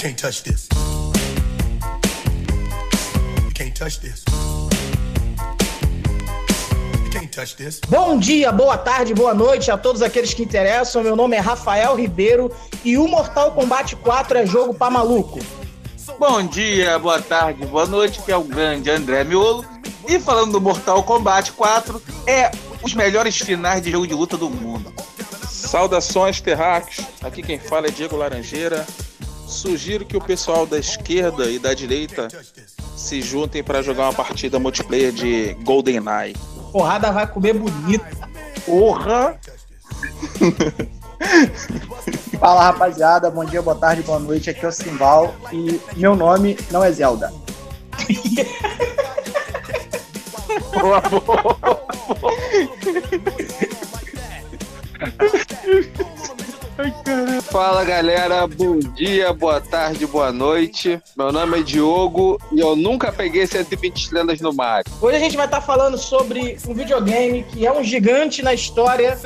can't touch this. You can't touch this. You can't touch this. Bom dia, boa tarde, boa noite a todos aqueles que interessam. Meu nome é Rafael Ribeiro e o Mortal Kombat 4 é jogo pra maluco. Bom dia, boa tarde, boa noite, que é o grande André Miolo. E falando do Mortal Kombat 4, é os melhores finais de jogo de luta do mundo. Saudações, terráqueos. Aqui quem fala é Diego Laranjeira. Sugiro que o pessoal da esquerda e da direita se juntem para jogar uma partida multiplayer de GoldenEye. Porrada vai comer bonito. Porra! Fala rapaziada, bom dia, boa tarde, boa noite. Aqui é o Simbal e meu nome não é Zelda. Boa, boa. Fala galera, bom dia, boa tarde, boa noite. Meu nome é Diogo e eu nunca peguei 120 estrelas no Mario. Hoje a gente vai estar falando sobre um videogame que é um gigante na história,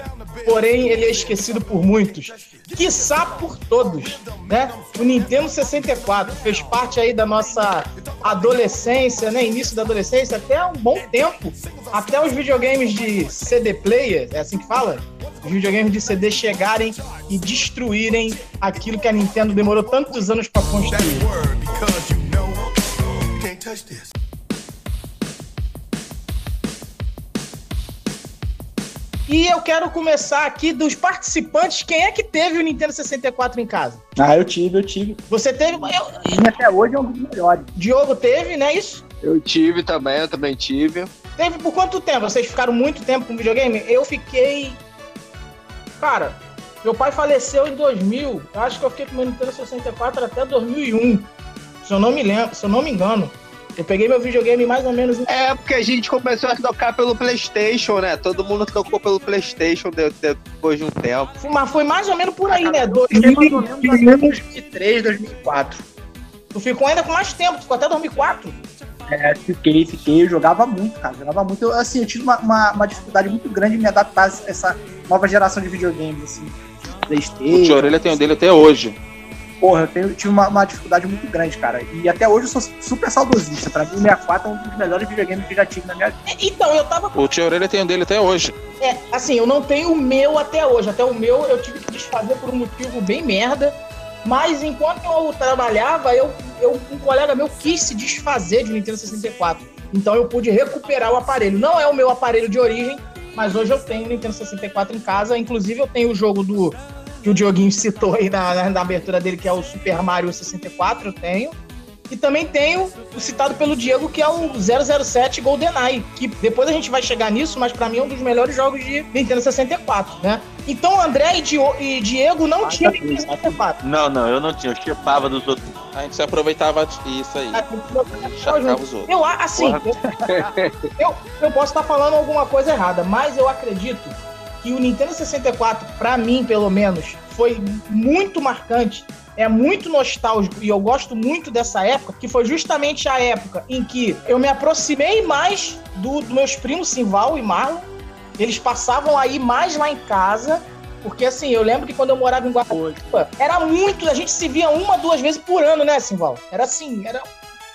porém ele é esquecido por muitos. Quiçá por todos, né? O Nintendo 64 fez parte aí da nossa adolescência, né? Início da adolescência, até um bom tempo. Até os videogames de CD player, é assim que fala? Os videogames de CD chegarem e destruírem aquilo que a Nintendo demorou tantos anos para construir. E eu quero começar aqui dos participantes. Quem é que teve o Nintendo 64 em casa? Ah, eu tive, eu tive. Você teve. Eu, E até hoje é um dos melhores. Diogo teve, né? Isso? Eu tive também, eu também tive. Teve por quanto tempo? Vocês ficaram muito tempo com videogame? Eu fiquei. Cara, meu pai faleceu em 2000. Eu acho que eu fiquei com o meu Nintendo 64 até 2001. Se eu não me lembro, se eu não me engano. Eu peguei meu videogame mais ou menos em É porque a gente começou a tocar pelo PlayStation, né? Todo mundo tocou pelo PlayStation de- de- depois de um tempo. Mas foi mais ou menos por aí, né? Eu fiquei mais ou menos até 2003, 2004. Tu ficou ainda com mais tempo, tu ficou até 2004. É, fiquei, fiquei, eu jogava muito, cara, jogava muito. Eu, assim, eu tive uma, uma, uma dificuldade muito grande em me adaptar a essa nova geração de videogames, assim. O Playstation. tio Orelha tem o dele até hoje. Porra, eu tenho- tive uma, uma dificuldade muito grande, cara. E até hoje eu sou super saudosista. Pra mim, o 64 é um dos melhores videogames que eu já tive na minha vida. É, Então, eu tava O tio Orelha tem o dele até hoje. É, assim, eu não tenho o meu até hoje. Até o meu eu tive que desfazer por um motivo bem merda. Mas enquanto eu trabalhava, eu, eu, um colega meu quis se desfazer de um Nintendo 64. Então eu pude recuperar o aparelho. Não é o meu aparelho de origem, mas hoje eu tenho o Nintendo 64 em casa. Inclusive eu tenho o jogo do que o Dioguinho citou aí na, na, na abertura dele, que é o Super Mario 64, eu tenho. E também tenho o citado pelo Diego, que é o 007 GoldenEye, que depois a gente vai chegar nisso, mas pra mim é um dos melhores jogos de Nintendo 64, né? Então André e, Dio- e Diego não tinham Nintendo 64. Não, não, eu não tinha. Eu chipava dos outros. A gente se aproveitava disso aí. Chacava os outros. Eu, assim, eu, eu, eu posso estar falando alguma coisa errada, mas eu acredito que o Nintendo 64, pra mim, pelo menos, foi muito marcante. É muito nostálgico e eu gosto muito dessa época, que foi justamente a época em que eu me aproximei mais do- dos meus primos Simval e Marlon. Eles passavam aí mais lá em casa, porque assim, eu lembro que quando eu morava em Guarulhos, era muito, a gente se via uma, duas vezes por ano, né, Simval? Era assim, era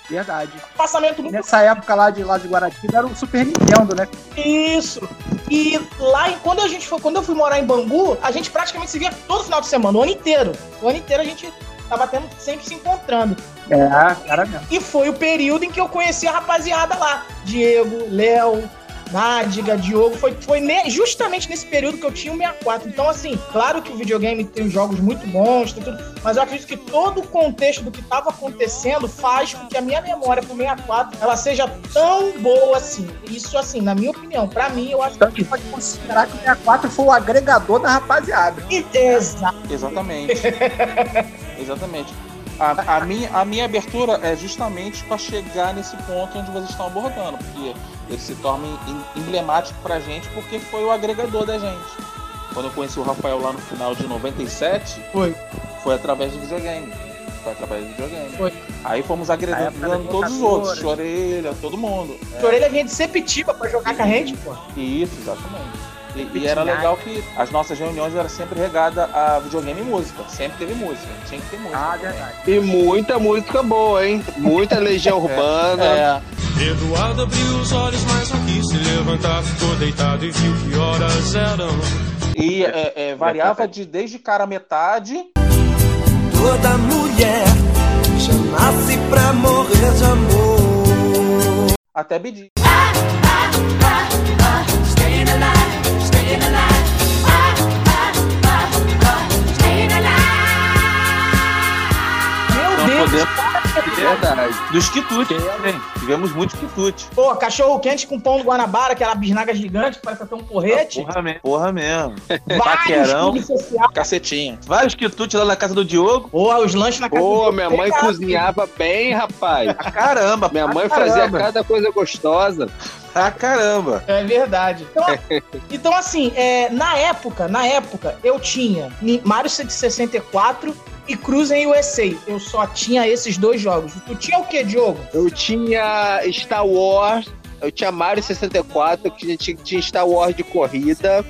Verdade. um passamento muito Nessa época lá de, lá de Guaratiba era o Super Nintendo, né? Isso. E lá, quando a gente foi, quando eu fui morar em Bangu, a gente praticamente se via todo final de semana, o ano inteiro. O ano inteiro a gente tava tendo, sempre se encontrando. É, cara mesmo. E foi o período em que eu conheci a rapaziada lá. Diego, Léo, Nádiga, Diogo. Foi, foi ne- justamente nesse período que eu tinha o 64. Então, assim, claro que o videogame tem jogos muito bons, tem tudo, mas eu acredito que todo o contexto do que estava acontecendo faz com que a minha memória pro 64 ela seja tão boa assim. Isso, assim, na minha opinião, pra mim, eu acho Então a gente pode considerar que o 64 foi o agregador da rapaziada. que. Exato. Exatamente. Exatamente. A, a minha, a minha abertura é justamente para chegar nesse ponto onde vocês estão abordando, porque ele se torna em- emblemático pra gente porque foi o agregador da gente. Quando eu conheci o Rafael lá no final de 97, Foi. foi através do videogame. Foi através do videogame. Foi. Aí fomos agregando da todos os outros, Orelha, todo mundo. A orelha vinha de Sepetiba pra jogar com a gente, pô. Isso, exatamente. E, e era legal que as nossas reuniões eram sempre regadas a videogame e música. Sempre teve música. Tinha que ter música. Ah, também. verdade. E muita música boa, hein? Muita Legião Urbana. É, Eduardo abriu os olhos, mas não quis se levantar. Ficou deitado e viu que horas eram. e é, é, variava de desde cara metade Toda mulher já nasce pra morrer de amor. até BD. Meu Não Deus. Podemos. Verdade. Dos quitutes? Tivemos muitos quitutes. Pô, cachorro quente com pão do Guanabara, aquela bisnaga gigante, que parece até um porrete. Porra mesmo. Porra mesmo. Vários paquerão. Cacetinho. Vários quitutes lá na casa do Diogo. Porra, os lanches na casa Pô, do- minha mãe Cara, cozinhava bem, rapaz. Pra caramba. Minha mãe caramba, fazia cada coisa gostosa. Pra caramba. É verdade. Então, então assim, é, na época, na época, eu tinha Mario 64 e Cruising USA. Eu só tinha esses dois jogos. Tu tinha o que, Diogo? Eu tinha Star Wars, eu tinha Mario 64, eu tinha, tinha- tinha Star Wars de corrida.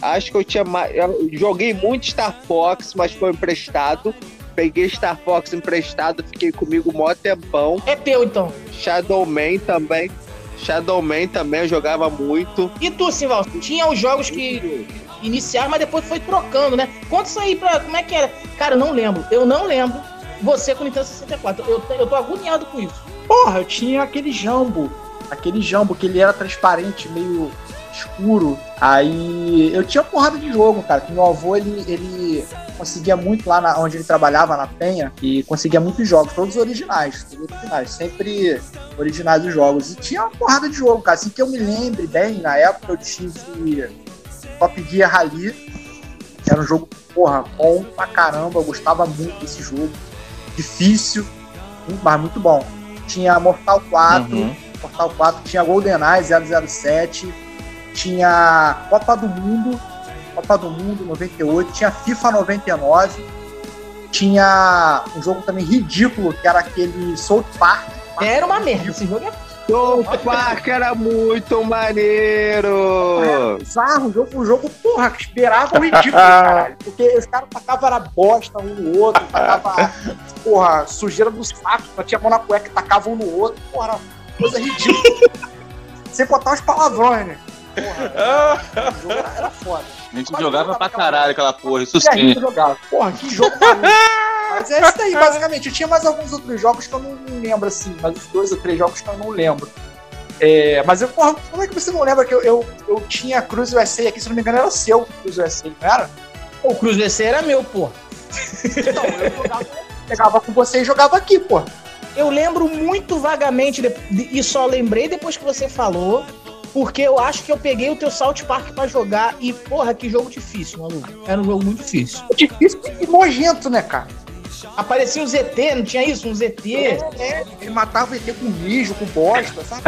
Acho que eu tinha. Eu joguei muito Star Fox, mas foi emprestado. Peguei Star Fox emprestado, fiquei comigo mó tempão. É teu, então. Shadowman também. Shadowman também eu jogava muito. E tu, Simval, tinha os jogos que iniciaram, mas depois foi trocando, né? Conta isso aí pra. Como é que era? Cara, eu não lembro. Eu não lembro. Você com o Nintendo 64. Eu, eu tô agoniado com isso. Porra, eu tinha aquele jambo. Aquele jambo que ele era transparente, meio escuro. Aí eu tinha porrada de jogo, cara. Que meu avô ele, ele conseguia muito lá na, onde ele trabalhava, na Penha, e conseguia muitos jogos, todos originais, todos originais, sempre originais os jogos. E tinha uma porrada de jogo, cara. Assim que eu me lembre bem, na época eu tive Top Gear Rally. que Era um jogo, porra, bom pra caramba. Eu gostava muito desse jogo. Difícil, mas muito bom. Tinha Mortal 4. Uhum. Mortal 4 tinha GoldenEye 007, tinha Copa do Mundo, Copa do Mundo 98, tinha FIFA 99, tinha um jogo também ridículo que era aquele South Park. Era uma merda. Esse jogo é South Park era muito maneiro! Bizarro, um jogo, um jogo, porra, que esperava o ridículo, caralho. Porque os caras tacavam era bosta um no outro, tacava, porra, sujeira do saco, batia a mão na cueca e tacava um no outro, porra, era coisa ridícula. Sem contar os palavrões, né? Porra, era, era foda. A gente jogava pra caralho aquela porra, isso E a gente sim. jogava. Porra, que jogo maluco. Mas é isso daí, basicamente. Eu tinha mais alguns outros jogos que eu não lembro, assim, mas os dois ou três jogos que eu não lembro. É, mas eu, porra, como é que você não lembra que eu, eu, eu tinha Cruz USA aqui, se não me engano, era seu Cruz USA, não era? O Cruz VC era meu, pô. Então, eu jogava, pegava com você e jogava aqui, pô. Eu lembro muito vagamente de- de- e só lembrei depois que você falou, porque eu acho que eu peguei o teu Salt Park pra jogar e, porra, que jogo difícil, maluco. Era um jogo muito difícil. Difícil e nojento, né, cara? Aparecia um ZT, não tinha isso? Um ZT. É, ele matava o ET com mijo, com bosta, sabe?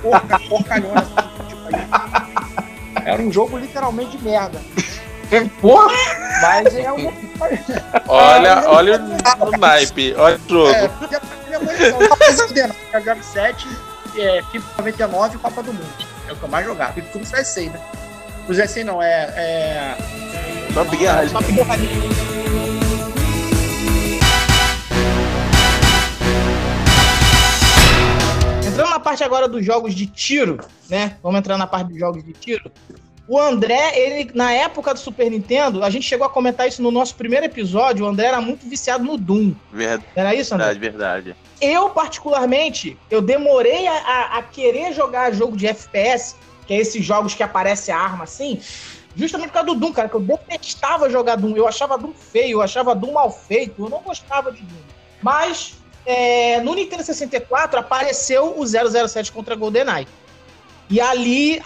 Porca, porcalhona. tipo aí. Era um jogo literalmente de merda. Porra! Mas é um. Olha, olha o, o naipe, olha o jogo. É, Copa Zidane, Jogo 7, é, FIFA 99 e Copa do Mundo. É o que eu mais jogava. E tudo vai ser, né? Os SA não, é. é... Top Gear Rally. Top Gear Rally. Parte agora dos jogos de tiro, né? Vamos entrar na parte dos jogos de tiro. O André, ele, na época do Super Nintendo, a gente chegou a comentar isso no nosso primeiro episódio, o André era muito viciado no Doom. Verdade, Era isso, André? verdade. Eu, particularmente, eu demorei a, a- a querer jogar jogo de FPS, que é esses jogos que aparece a arma assim, justamente por causa do Doom, cara, que eu detestava jogar Doom. Eu achava Doom feio, eu achava Doom mal feito, eu não gostava de Doom. Mas é, no Nintendo 64 apareceu o 007 contra GoldenEye. E ali,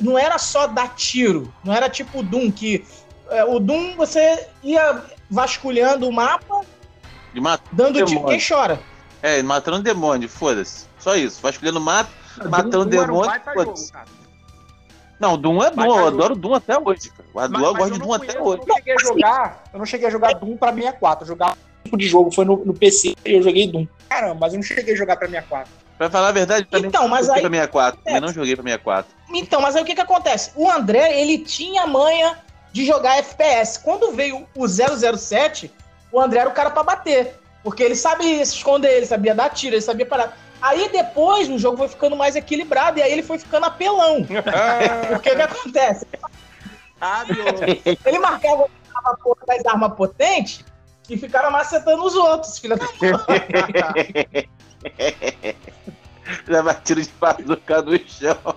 não era só dar tiro, não era tipo o Doom, que é, o Doom você ia vasculhando o mapa, mat... dando tiro. Demônio. Quem chora? É, matando demônio, foda-se. Só isso. Vai escolhendo mato, matando Doom um demônio, baita foda-se. Não, Doom é bom, eu adoro Doom até hoje, cara. Eu, adoro, eu gosto eu de Doom conheço, até hoje. Eu não cheguei a jogar, eu não cheguei a jogar Doom pra 64, eu jogava tipo de jogo, foi no, no PC e eu joguei Doom. caramba, mas eu não cheguei a jogar pra 64. Pra falar a verdade, também Então, mas joguei aí- pra 64. Também não joguei pra 64. Então, mas aí o que que acontece? O André, ele tinha manha de jogar FPS. Quando veio o 007, o André era o cara pra bater. Porque ele sabia se esconder, ele sabia dar tiro, ele sabia parar. Aí depois o jogo foi ficando mais equilibrado e aí ele foi ficando apelão. O que acontece? Ah. Ele marcava a porra das armas potentes e ficava macetando os outros, filha da Leva tiro de bazuca no chão.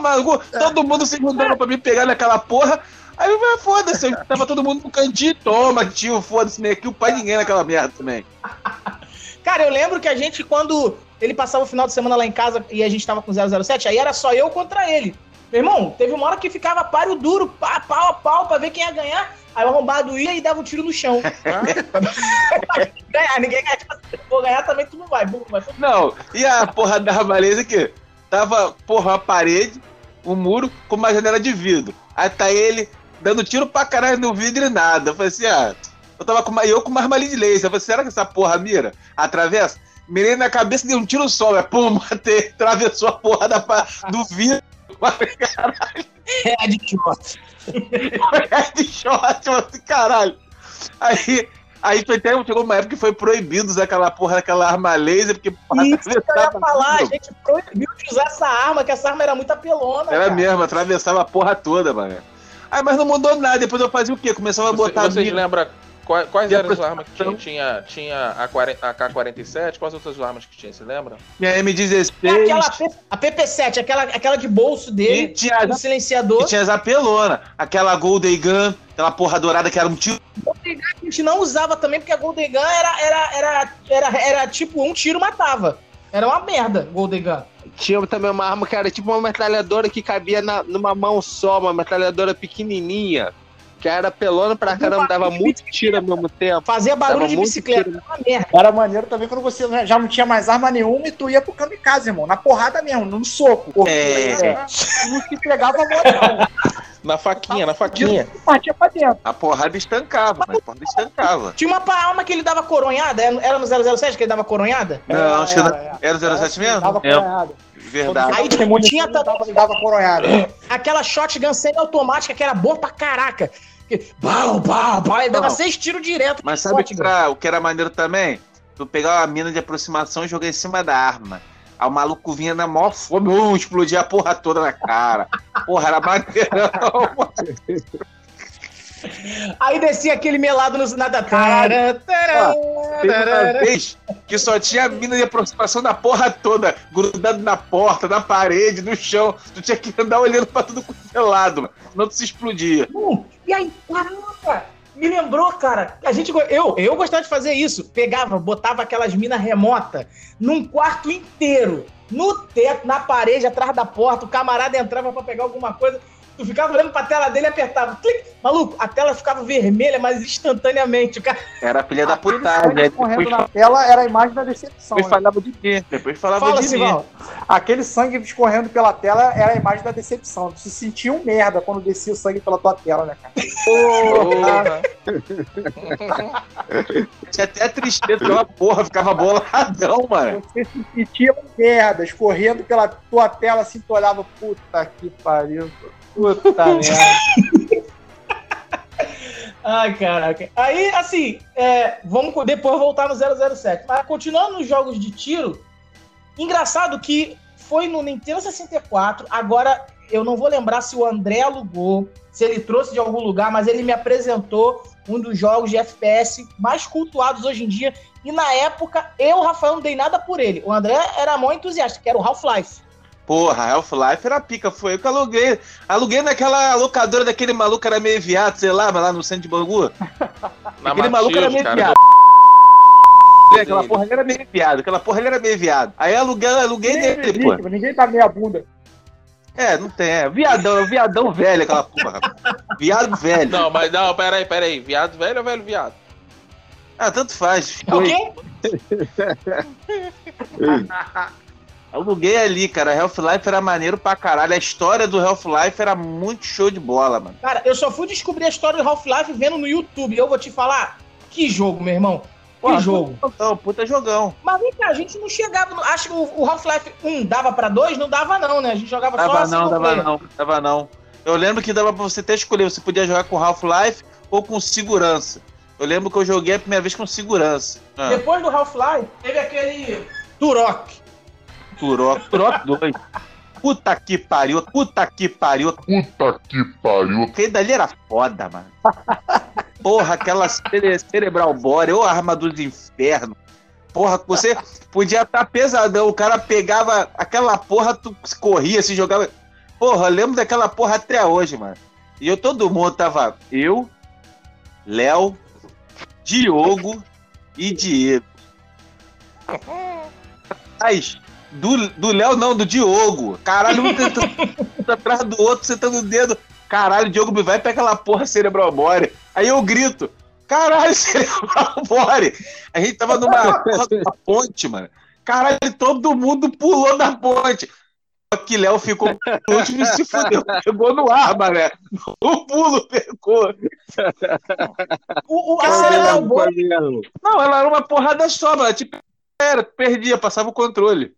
Maluco, todo mundo se juntando pra me pegar naquela porra. Aí eu falei, foda-se, tava todo mundo no cantinho, toma, tio, foda-se, nem aqui o pai ninguém naquela merda também. Cara, eu lembro que a gente, quando ele passava o final de semana lá em casa e a gente tava com 007, aí era só eu contra ele. Meu irmão, teve uma hora que ficava páreo duro, pá, pau a pau, pra ver quem ia ganhar. Aí o arrombado ia e dava um tiro no chão. ganhar, ninguém ganha. Tipo, assim, Vou ganhar também, tu não vai. Não, e a porra da Ramaleza que tava, porra, uma parede, um muro com uma janela de vidro. Aí tá ele dando tiro pra caralho no vidro e nada. Eu falei assim, ah, eu tava com uma, eu com uma arma ali de laser. Eu falei, será que essa porra mira? Atravessa? Mirei na cabeça e dei um tiro só, é pum, matei, atravessou a porra da, do vidro. Falei, caralho, É de é shot, eu falei, caralho. Aí, aí foi até, chegou uma época que foi proibido usar aquela porra daquela arma laser, porque porra, Isso que eu ia falar, a tudo. gente proibiu de usar essa arma, que essa arma era muito apelona. Era cara. mesmo, atravessava a porra toda, mano. Aí, mas não mudou nada. Depois eu fazia o quê? Começava a Você- botar vocês mina. lembram quais, E eram as armas que tinha? Tinha, tinha a, 40 a K-47, quais outras armas que tinha, você lembra? Minha M16. É aquela a PP7, aquela, aquela de bolso E dele, tinha, o silenciador. e tinha as apelona. Aquela Golden Gun, aquela porra dourada que era um tiro. A gente não usava também, porque a Golden Gun era, era, era, era, era tipo um tiro matava. Era uma merda, Golden Gun. Tinha também uma arma que era tipo uma metralhadora que cabia na- numa mão só, uma metralhadora pequenininha. Que era pelona pra caramba, dava muito tiro ao mesmo tempo. Fazia barulho Dava de bicicleta, era uma merda. Era maneiro também quando você já não tinha mais arma nenhuma e tu ia pro kamikaze, irmão. Na porrada mesmo, no soco. Porque É. é, não se pegava mortal. Na faquinha, na faquinha. Partia pra dentro. A porrada estancava, mas a porrada estancava. Tinha uma arma que ele dava coronhada, era era no 007 que ele dava coronhada? Não, acho que Era, não- era. era o 07 mesmo? Dava É, coronhada. Verdade. Aí munição, tinha dava, coronhada. aquela shotgun semi-automática que era boa pra caraca. Bau, bau, bau, ele dava seis tiros direto. Mas sabe o que, era, o que era maneiro também? Tu pegar uma mina de aproximação e jogar em cima da arma. Aí o maluco vinha na maior fome, explodia a porra toda na cara. Porra, era maneirão. Aí descia aquele melado no nada. Caralho. Teve vez que só tinha mina de aproximação da porra toda, grudado na porta, na parede, no chão. Tu tinha que andar olhando pra tudo quanto é mano. Senão tu se explodia. Hum, E aí, caramba! Me lembrou, cara. A gente, eu, eu gostava de fazer isso. Pegava, botava aquelas minas remotas num quarto inteiro. No teto, na parede, atrás da porta. O camarada entrava pra pegar alguma coisa. Tu ficava olhando pra tela dele e apertava. Clique. Maluco, a tela ficava vermelha, mas instantaneamente. O cara Era filha da putagem. sangue Aí correndo na tela era a imagem da decepção. depois né? falava de mim. Depois falava fala de assim. Aquele sangue escorrendo pela tela era a imagem da decepção. Tu se sentia um merda quando descia o sangue pela tua tela, né, cara? Porra. Tinha até tristeza, aquela porra, ficava boladão, mano. Você se sentia um merda escorrendo pela tua tela assim, tu olhava, puta que pariu. Puta merda. Ai, caraca. Aí, assim, é, vamos depois voltar no 007. Mas continuando nos jogos de tiro, engraçado que foi no Nintendo 64. Agora, eu não vou lembrar se o André alugou, se ele trouxe de algum lugar, mas ele me apresentou um dos jogos de FPS mais cultuados hoje em dia. E na época, eu, Rafael, não dei nada por ele. O André era mó entusiasta, que era o Half-Life. Porra, Half-Life era pica, foi eu que aluguei. Aluguei naquela locadora daquele maluco que era meio viado, sei lá, mas lá no centro de Bangu. Na Aquele maluco era meio cara. viado. Aquela porra ele era meio viado, aquela porra ele era meio viado. Aí aluguei, aluguei dele, pô. Ninguém tá meia bunda. É, não tem, é. Viadão, é viadão velho aquela porra. Viado velho. Não, mas não, peraí, peraí. Viado velho ou velho viado? Ah, tanto faz. O quê? Aluguei ali, cara. Half-Life era maneiro pra caralho. A história do Half-Life era muito show de bola, mano. Cara, eu só fui descobrir a história do Half-Life vendo no YouTube. Eu vou te falar, que jogo, meu irmão. Que jogo. Jogão, puta jogão. Mas vem cá, a gente não chegava. Acho que o Half-Life 1 dava pra 2? Não dava, não, né? A gente jogava só Dava single não, dava não, dava não. Eu lembro que dava pra você até escolher, você podia jogar com Half-Life ou com segurança. Eu lembro que eu joguei a primeira vez com segurança. Ah, Depois do Half-Life, teve aquele Turok. Turok, Turok 2. Puta que pariu, puta que pariu. Puta que pariu. Aquele dali era foda, mano. Porra, aquela cere Cerebral Bore, ou arma dos infernos. Porra, você podia estar pesadão, o cara pegava aquela porra, tu corria, se jogava. Porra, eu lembro daquela porra até hoje, mano. E eu, todo mundo tava. Eu, Léo, Diogo e Diego. Mas, do Léo não, do Diogo. Caralho, um tentando atrás do outro, sentando o dedo. Caralho, Diogo me vai pra aquela porra cerebral bore. Aí eu grito. Caralho, cerebral bore. A gente tava numa ponte, mano. Caralho, todo mundo pulou da ponte. Só que Léo ficou por último e se fudeu. Pegou no ar, mané. O pulo pegou. O, o, a Cerebral Bore, Não, ela era uma porrada só, mano. Tipo, era, perdia, passava o controle.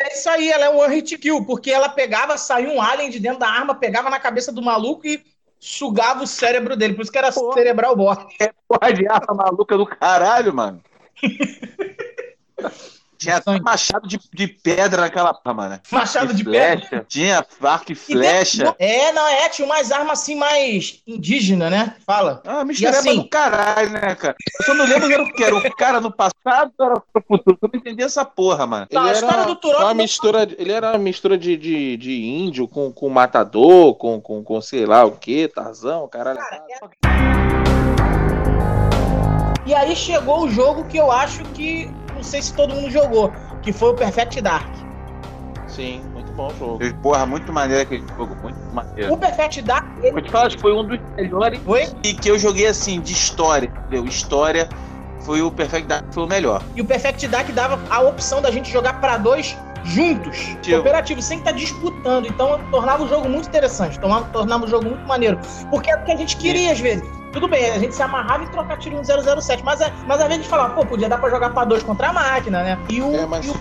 É isso aí, ela é um one hit kill, porque ela pegava, saía um alien de dentro da arma, pegava na cabeça do maluco e sugava o cérebro dele. Por isso que era Cerebral Bore. Porra de arma maluca do caralho, mano. Tinha até machado de, de pedra naquela mano. Machado de flecha. pedra. Tinha arco e E flecha. dentro- É, não, é, tinha umas armas assim mais indígena, né? Fala. Ah, mistureba E assim- do caralho, né, cara? Eu só não lembro era o que era. O cara no passado ou era pro futuro? Eu não entendi essa porra, mano. Tá, a Ele história era do Turok uma mistura, ele era uma mistura de, de, de índio com, com matador, com, com, com sei lá o que, Tarzão, caralho. E aí chegou o jogo que eu acho que. Não sei se todo mundo jogou, que foi o Perfect Dark. Sim, muito bom o jogo. Porra, muito maneiro aquele jogo, muito maneiro. O Perfect Dark, ele Vou te falar que foi um dos melhores foi. e que eu joguei assim, de história, entendeu? História foi o Perfect Dark, foi o melhor. E o Perfect Dark dava a opção da gente jogar pra dois juntos, Tio. cooperativo, sem estar disputando. Então tornava o jogo muito interessante, tornava, tornava o jogo muito maneiro. Porque é o que a gente queria às vezes. Tudo bem, a gente se amarrava em trocar tiro no 007, mas, a- mas às vezes a gente falava, pô, podia dar pra jogar pra dois contra a máquina, né? E o, É, mas- e o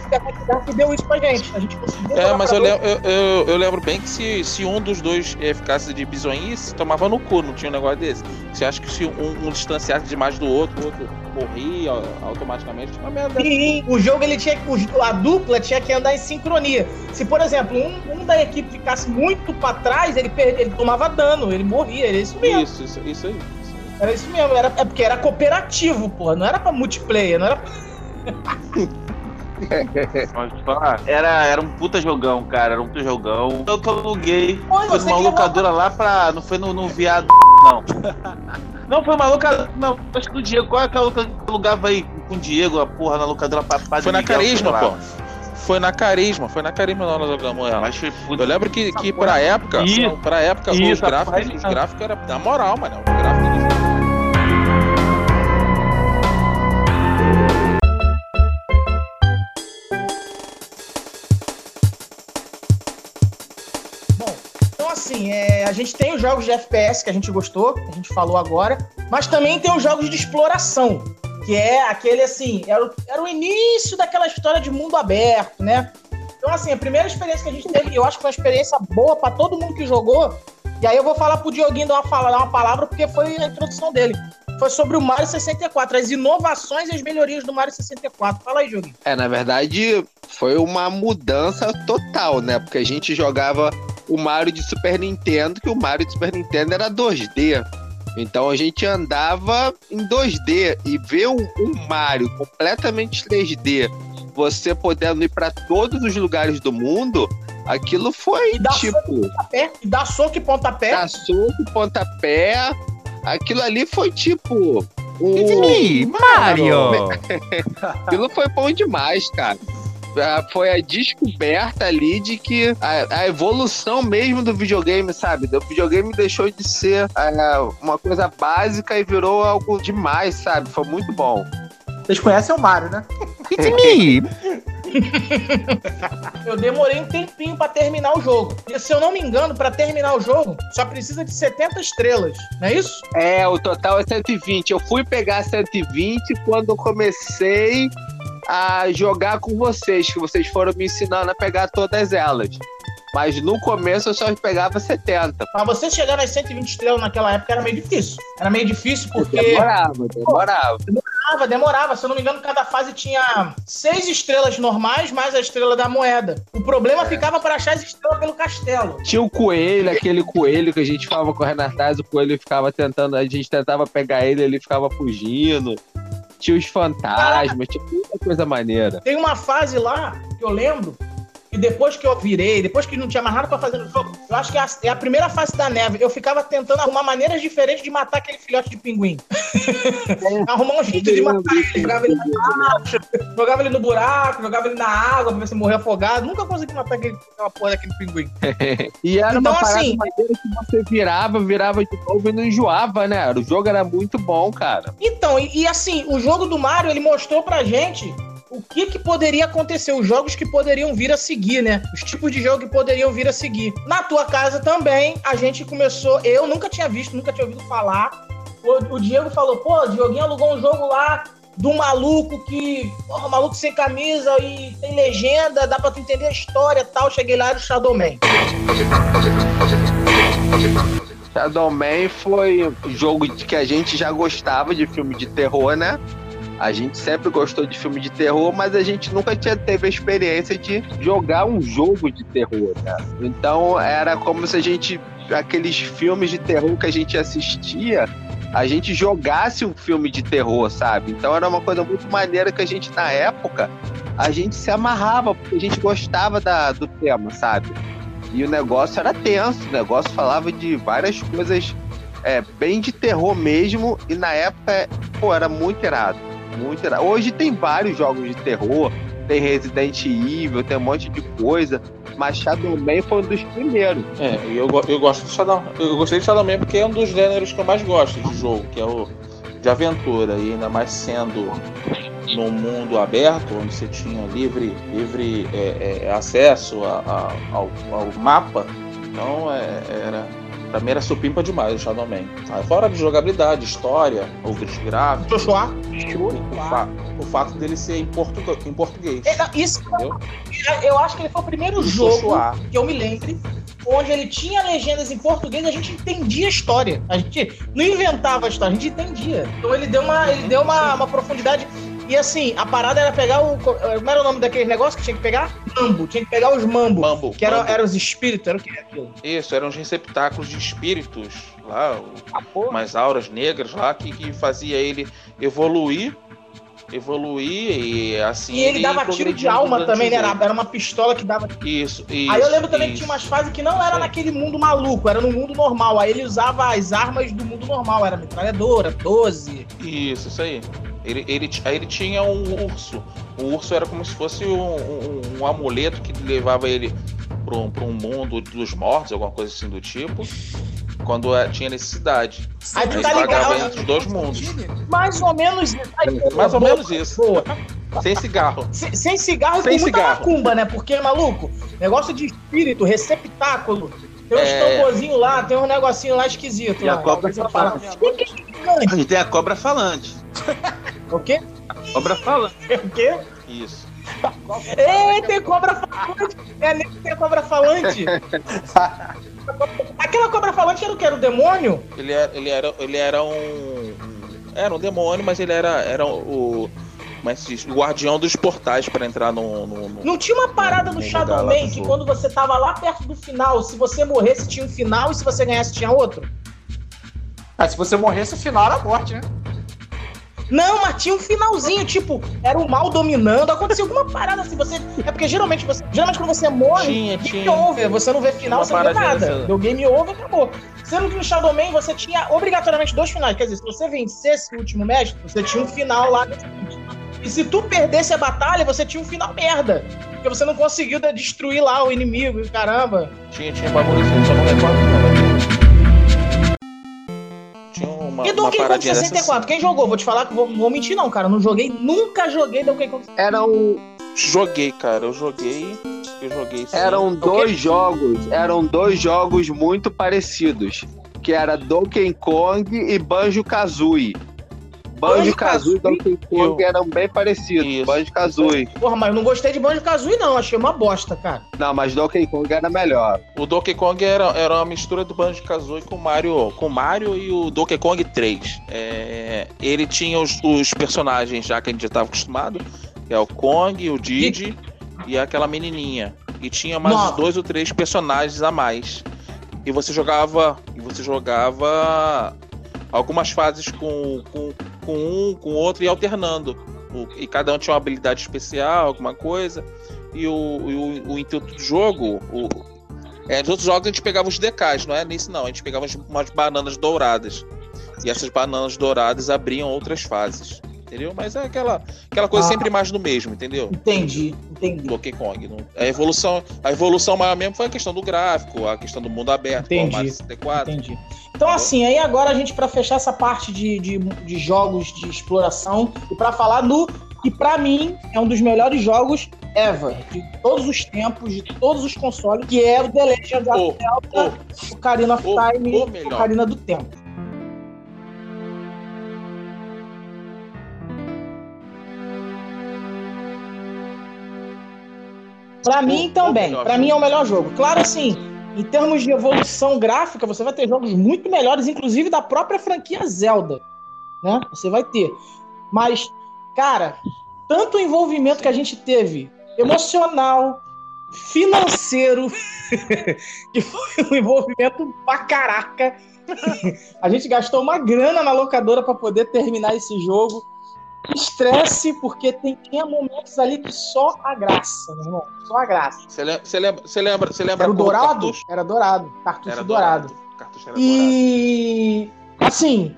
Dark deu isso pra gente. A gente conseguiu É, mas eu, eu, eu, eu lembro bem que se, se um dos dois eh, ficasse de bisonhice, tomava no cu, não tinha um negócio desse. Você acha que se um, um distanciasse demais do outro, o outro morria automaticamente? Uma merda. Sim, o jogo ele tinha a dupla tinha que andar em sincronia. Se por exemplo um, um da equipe ficasse muito pra trás, ele ele tomava dano, ele morria, era isso mesmo. Isso, isso, isso aí. Era isso mesmo, era, é porque era cooperativo, pô, não era pra multiplayer, não era pra... Pode te falar? Era, era um puta jogão, cara. Era um puta jogão. Eu que eu aluguei. Foi numa que locadora lá pra. Não foi no, no viado, não. Não, foi uma locadora. Não, acho que do Diego. Qual é aquela locadora que alugava aí com o Diego, a porra, na locadora pra Foi na Miguel, Carisma, pô. Foi na Carisma, foi na Carisma nós jogamos ela. Mas foi puta. Eu lembro que, que pra época, Isso. pra época, os Isso, gráficos, rapaz. os gráficos eram da moral, mano. Os gráficos assim, é, a gente tem os jogos de FPS que a gente gostou, a gente falou agora, mas também tem os jogos de exploração, que é aquele assim, era era o início daquela história de mundo aberto, né? Então assim, a primeira experiência que a gente teve, eu acho que foi uma experiência boa pra todo mundo que jogou, e aí eu vou falar pro Dioguinho dar uma, fala, dar uma palavra, porque foi a introdução dele. Foi sobre o Mario 64, as inovações e as melhorias do Mario 64. Fala aí, Dioguinho. É, na verdade, foi uma mudança total, né? Porque a gente jogava o Mario de Super Nintendo, que o Mario de Super Nintendo era 2D. Então a gente andava em 2D e ver um, um Mario completamente 3D, você podendo ir para todos os lugares do mundo, aquilo foi E dá tipo Pontapé, e dá soco e pontapé. dar soco, pontapé. Aquilo ali foi tipo. It's me, Mario! Aquilo foi bom demais, cara. Foi a descoberta ali de que a, a evolução mesmo do videogame, sabe? O videogame deixou de ser uma coisa básica e virou algo demais, sabe? Foi muito bom. Vocês conhecem o Mario, né? It's me! Eu demorei um tempinho pra terminar o jogo. E se eu não me engano, pra terminar o jogo, só precisa de 70 estrelas, não é isso? É, o total é 120. Eu fui pegar 120 quando eu comecei a jogar com vocês, que vocês foram me ensinando a pegar todas elas. Mas no começo eu só pegava 70. Pra você chegar nas 120 estrelas naquela época era meio difícil. Era meio difícil porque Demorava, demorava. demorava, demorava. Se eu não me engano, cada fase tinha seis estrelas normais mais a estrela da moeda. O problema ficava para achar as estrelas pelo castelo. Tinha o coelho, aquele coelho que a gente ficava correndo atrás, o coelho ficava tentando, a gente tentava pegar ele, ele ficava fugindo. Tinha os fantasmas, tinha muita coisa maneira. Tem uma fase lá que eu lembro. E depois que eu virei, depois que não tinha mais nada pra fazer no jogo, eu acho que é a, é a primeira fase da neve. Eu ficava tentando arrumar maneiras diferentes de matar aquele filhote de pinguim. arrumar um jeito de matar ele. Jogava ele na caixa, jogava ele no buraco, jogava ele na água pra ver se morrer afogado. Nunca consegui matar aquele, aquela porra daquele pinguim. E era Então, uma parada assim- maneira que você virava, virava de novo e não enjoava, né? O jogo era muito bom, cara. Então, e, e assim, o jogo do Mario, ele mostrou pra gente o que, que poderia acontecer, os jogos que poderiam vir a seguir, né? Os tipos de jogo que poderiam vir a seguir. Na tua casa também, a gente começou. Eu nunca tinha visto, nunca tinha ouvido falar. O, o Diego falou, pô, o Dioguinho alugou um jogo lá do maluco que. Porra, maluco sem camisa e tem legenda, dá pra tu entender a história e tal. Cheguei lá era o Shadow Man. Shadow Man foi um jogo que a gente já gostava de filme de terror, né? A gente sempre gostou de filme de terror, mas a gente nunca tinha teve a experiência de jogar um jogo de terror, né? Então era como se a gente aqueles filmes de terror que a gente assistia, a gente jogasse um filme de terror, sabe? Então era uma coisa muito maneira que a gente na época a gente se amarrava porque a gente gostava da, do tema, sabe? E o negócio era tenso, o negócio falava de várias coisas é, bem de terror mesmo, e na época, pô, era muito irado. Muito irado. Hoje tem vários jogos de terror, tem Resident Evil, tem um monte de coisa, mas Shadow Man foi um dos primeiros. É, eu, eu gosto do Shadow Eu gostei de Shadow Man porque é um dos gêneros que eu mais gosto de jogo, que é o de aventura, e ainda mais sendo num mundo aberto, onde você tinha livre, livre é, é, acesso a- a- ao, ao mapa. Então é, era. Pra mim era supimpa demais o Shadow Man. Ah, Fora de jogabilidade, história, ouvidos gráficos, Joshua. o, fa- o fato dele ser em, portuga- em português. É, Isso, Entendeu? eu acho que ele foi o primeiro jogo Joshua. que eu me lembre, onde ele tinha legendas em português e a gente entendia a história. A gente não inventava a história, a gente entendia. Então ele deu uma, ele deu uma, uma profundidade. E assim, a parada era pegar o. Como era o nome daquele negócio que tinha que pegar? Mambo. Tinha que pegar os mambo. Mambo, que eram eram os espíritos, era o que era aquilo? Isso, eram os receptáculos de espíritos lá, o- umas auras negras lá que, que fazia ele evoluir, evoluir e assim. E ele dava tiro de alma também, né? Era, era uma pistola que dava. Isso, isso. Aí eu lembro também que isso. tinha umas fases que não era naquele mundo maluco, era no mundo normal. Aí ele usava as armas do mundo normal, era metralhadora, 12. Isso, isso aí. Ele, ele, aí ele tinha um urso. O urso era como se fosse um, um- um amuleto que levava ele para um, pra um mundo dos mortos, alguma coisa assim do tipo, quando eh, tinha necessidade. Aí tu tá ligado? entre os dois mundos. Mais ou menos isso. Aí, Mais ou boa, menos isso. Boa. Sem cigarro. Sem, sem cigarro Sem e com muita cigarro. macumba, né? Porque, maluco, negócio de espírito, receptáculo. Tem uns É. tamborzinhos lá, tem um negocinho lá esquisito. E a lá. cobra Você fala, falante. "O que que é gigante?" A gente tem a cobra falante. O quê? Cobra falante. O quê? Isso. Ei, tem cobra falante! É nem que tem cobra falante! Aquela cobra falante era o que? Era o demônio? Ele era, ele era, ele era um, Era um demônio, mas ele era, era o. Como é diz? O guardião dos portais para entrar no. no- no- Não tinha uma parada no Vamos Shadow Man que quando você tava lá perto do final, se você morresse tinha um final e se você ganhasse tinha outro? Ah, se você morresse, o final era a morte, né? Não, mas tinha um finalzinho, tipo, era o mal dominando, acontecia alguma parada assim, você. É porque geralmente você. Geralmente quando você morre, Tinha, game tinha. over, você não vê final, Uma você não vê nada. dessa. Deu game over, acabou. Sendo que no Shadow Man você tinha obrigatoriamente dois finais. Quer dizer, se você vencesse o último mestre, você tinha um final lá. E se tu perdesse a batalha, você tinha um final merda. Porque você não conseguiu de- destruir lá o inimigo, e caramba. Tinha, tinha bagulho assim, só não recordo. Tinha uma, e uma Donkey Kong paradinha dessa 64, quem jogou? Vou te falar que vou, vou mentir não, cara. Não joguei, nunca joguei Donkey Kong Era um. Joguei, cara. Eu joguei. Eu joguei sim. Eram dois jogos, eram dois jogos muito parecidos, que era Donkey Kong e Banjo Kazooie. Banjo Kazooie e Donkey Kong eram bem parecidos. Banjo Kazooie. Porra, mas não gostei de Banjo Kazooie, não. Achei uma bosta, cara. Não, mas Donkey Kong era melhor. O Donkey Kong era, era uma mistura do Banjo Kazooie com o Mario, com o Mario e o Donkey Kong 3. É, ele tinha os, os personagens já que a gente já estava acostumado, que é o Kong, o Didi e aquela menininha. E tinha mais Nossa. dois ou três personagens a mais. E você jogava, e você jogava algumas fases com, com, com um, com outro e alternando. O- e cada um tinha uma habilidade especial, alguma coisa. E o, o, o intuito do jogo, o, é, nos outros jogos a gente pegava os DKs, não é nesse não. A gente pegava umas- bananas douradas. E essas bananas douradas abriam outras fases. Entendeu? Mas é aquela, aquela coisa Ah. sempre mais do mesmo, entendeu? Entendi, entendi. Donkey Kong. não- A evolução, a evolução maior mesmo foi a questão do gráfico, a questão do mundo aberto, Entendi. Mario 64. Entendi. Então, assim, aí agora a gente, pra fechar essa parte de, de, de jogos de exploração, e pra falar do que pra mim é um dos melhores jogos ever, de todos os tempos, de todos os consoles, que é o The Legend of O, Zelda, Ocarina of o- Time, o melhor. Ocarina do Tempo. Pra mim também, jogo. mim é o melhor jogo. Claro, assim, em termos de evolução gráfica, você vai ter jogos muito melhores, inclusive da própria franquia Zelda, né? Você vai ter. Mas, cara, tanto envolvimento que a gente teve, emocional, financeiro, que foi um envolvimento pra caraca. A gente gastou uma grana na locadora pra poder terminar esse jogo. Estresse, porque tem, tinha momentos ali que só a graça, meu irmão. Só a graça. Você lembra, você lembra, você lembra, você lembra Era dourado? cartucho? Era dourado. Cartucho Era dourado. dourado. Cartucho era dourado. E assim,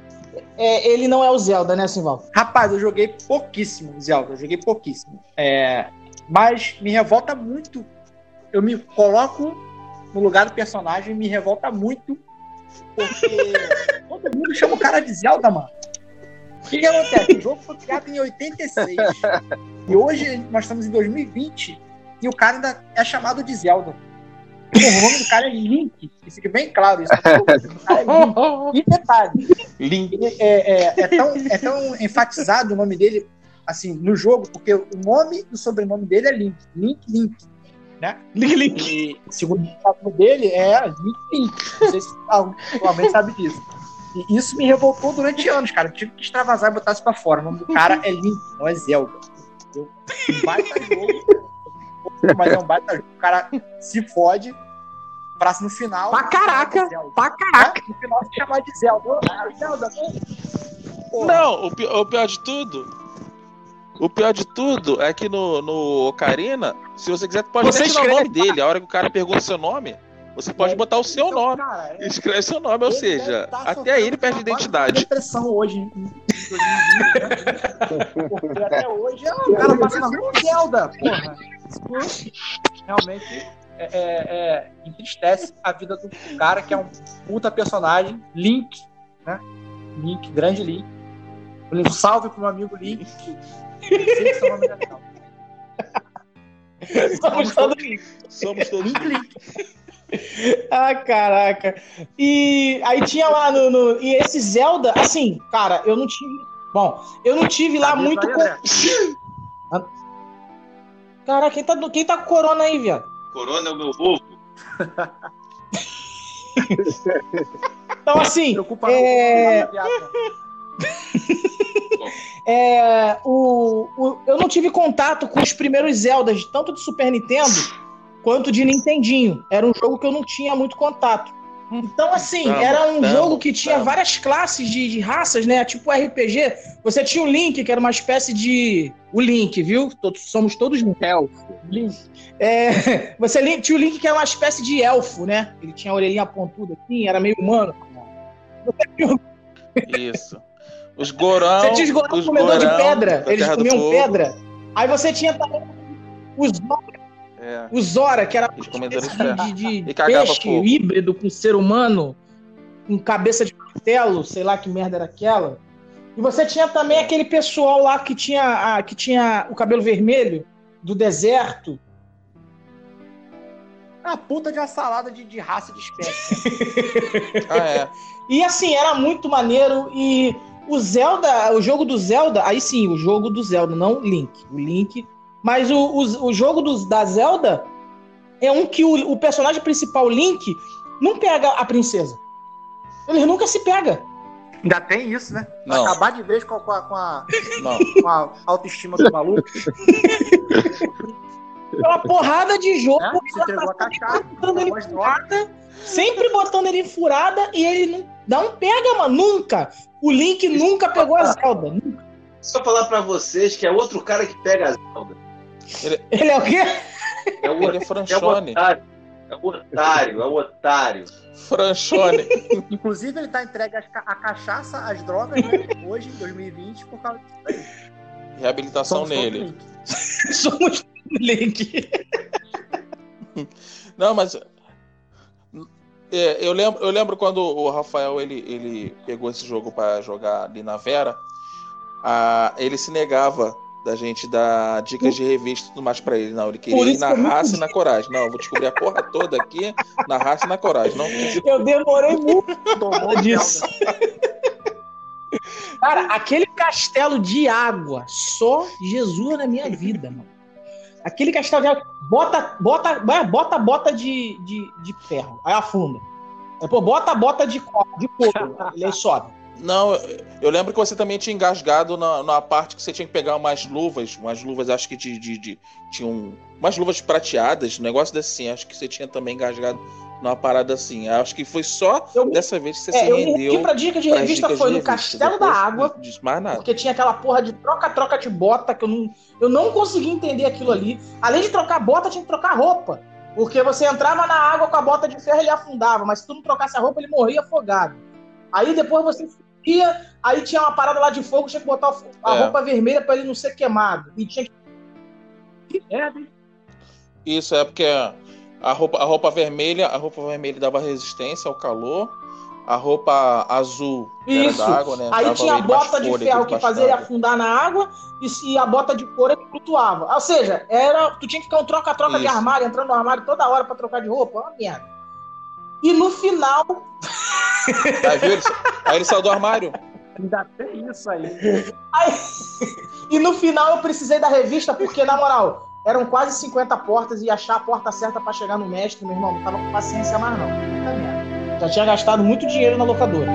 é, ele não é o Zelda, né, Simval? Rapaz, eu joguei pouquíssimo Zelda, eu joguei pouquíssimo. É, mas me revolta muito. Eu me coloco no lugar do personagem e me revolta muito. Porque todo mundo chama o cara de Zelda, mano. O que, que acontece? O jogo foi criado em 86. e hoje nós estamos em 2020 e o cara ainda é chamado de Zelda. O nome do cara é Link. Que fique bem claro isso. Cara é Link. E detalhe, Link. ele é, é- é tão, é tão enfatizado o nome dele assim no jogo, porque o nome e o sobrenome dele é Link. Link Link. Né? Link, link. E segundo o nome dele é Link Link. Não sei se alguém sabe disso. E isso me revoltou durante anos, cara. Eu tive que extravasar e botar isso pra fora. O nome do cara é Link, não é Zelda. Entendeu? Um baita jogo. Mas é um baita jogo. O cara se fode. Pra no final. Pra caraca. Pra caraca. No final se chamar de Zelda. Ah, Zelda, Porra. Não, o, pi- o pior de tudo. O pior de tudo é que no, no Ocarina, se você quiser, pode Você até tirar o escreve- nome dele. A hora que o cara pergunta seu nome, você pode botar o seu Então, nome. cara, é- Escreve seu nome, ou seja, tá até aí ele perde identidade. depressão hoje, em em 2020, né? Porque até hoje o cara passa na rua Zelda, porra. Isso realmente é, é- é- entristece a vida do cara que é um puta personagem, Link, né? Link, grande Link. Um salve pro meu amigo Link. sei que seu nome é legal. Somos todos Somos todos. Link, Link. Ah, caraca. E aí tinha lá no, no- E esse Zelda, assim, cara, eu não tive. Bom, eu não tive lá muito. Cara, quem tá, quem tá com corona aí, viado? Corona é o meu ovo. Então, assim. Preocupa É-. É, o, o- eu não tive contato com os primeiros Zeldas, tanto de Super Nintendo quanto de Nintendinho. Era um jogo que eu não tinha muito contato. Então, assim, Tamo, era um tamo, jogo que tinha tamo. várias classes de, de raças, né? Tipo RPG. Você tinha o Link, que era uma espécie de. O Link, viu? Todos, somos todos Elfo. Link. É, você tinha o Link, que era uma espécie de elfo, né? Ele tinha a orelhinha pontuda assim, era meio humano. Você tinha o Isso. Os Gorão. Você tinha os Gorão os comedor de Gorão pedra. da Eles comiam pedra. Aí você tinha também os É. o Zora, que era de de, de, E peixe fogo. híbrido com ser humano, com cabeça de martelo, sei lá que merda era aquela. E você tinha também aquele pessoal lá que tinha, a- que tinha o cabelo vermelho, do deserto. Uma puta de uma salada de, de raça de espécie. Ah, é. E assim, era muito maneiro. E o Zelda, o jogo do Zelda, aí sim, o jogo do Zelda, não o Link. O Link. Mas o, o, o jogo dos, da Zelda é um que o, o personagem principal, Link, não pega a princesa. Ele nunca se pega. Ainda tem isso, né? Não. Acabar de vez com a, com a, com a, Não. com a autoestima do maluco. Pela porrada de jogo? Você entregou a cachaça, botando ele furada, sempre botando ele em furada e ele não, não pega, mano. Nunca. O Link nunca pegou a Zelda. Nunca. Só falar pra vocês que é outro cara que pega a Zelda. Ele é o quê? É o, Ele é o Franchone. otário. É o otário, é o otário. Franchone. Inclusive, ele tá entregue ca- a cachaça, as drogas, né? Hoje, em 2020, por causa disso. Reabilitação Somos nele. Somos Link. Não, mas. é, eu, lembro, eu lembro quando o Rafael ele, ele pegou esse jogo pra jogar ali na Vera, a, ele se negava da gente dar dicas de revista e tudo mais pra ele. Não, ele queria ir na raça e na coragem. Não, eu vou descobrir a porra toda aqui na raça e na coragem. Não, Eu demorei muito Tomou disso. Cara, aquele castelo de água, só Jesus na minha vida, mano. Aquele castelo de água, bota, bota, bota, bota de, de, de ferro, aí afunda. Pô, bota, bota de, de couro, ele aí sobe. Não, eu- eu lembro que você também tinha engasgado na, na parte que você tinha que pegar umas luvas, umas luvas, acho que de. de, de tinha um, umas luvas prateadas, um negócio desse assim. Acho que você tinha também engasgado numa parada assim. Acho que foi só Eu, dessa vez que você é, se eu rendeu. rendi pra dica de revista, foi no. Castelo da Depois Água, Não nada. porque tinha aquela porra de troca-troca de bota que eu não, eu não consegui entender aquilo ali. Além de trocar bota, tinha que trocar roupa. Porque você entrava na água com a bota de ferro, ele afundava, mas se tu não trocasse a roupa, ele morria afogado. Aí depois você ia, aí tinha uma parada lá de fogo, tinha que botar a É. roupa vermelha pra ele não ser queimado. E tinha que. Que merda, hein? Isso é porque a roupa, a roupa vermelha, a roupa vermelha dava resistência ao calor. A roupa azul era Isso. da água, né? Aí Dava tinha a bota de ferro que fazia ele afundar na água e, se- a bota de couro ele flutuava. Ou seja, era, tu tinha que ficar um troca-troca de armário, entrando no armário toda hora pra trocar de roupa. Uma merda. E no final, Aí, viu? Ele- Aí ele saiu do armário. Ainda tem isso aí. aí- e no final eu precisei da revista porque, na moral, eram quase 50 portas e achar a porta certa pra chegar no mestre, meu irmão, não tava com paciência mais não. Já tinha gastado muito dinheiro na locadora.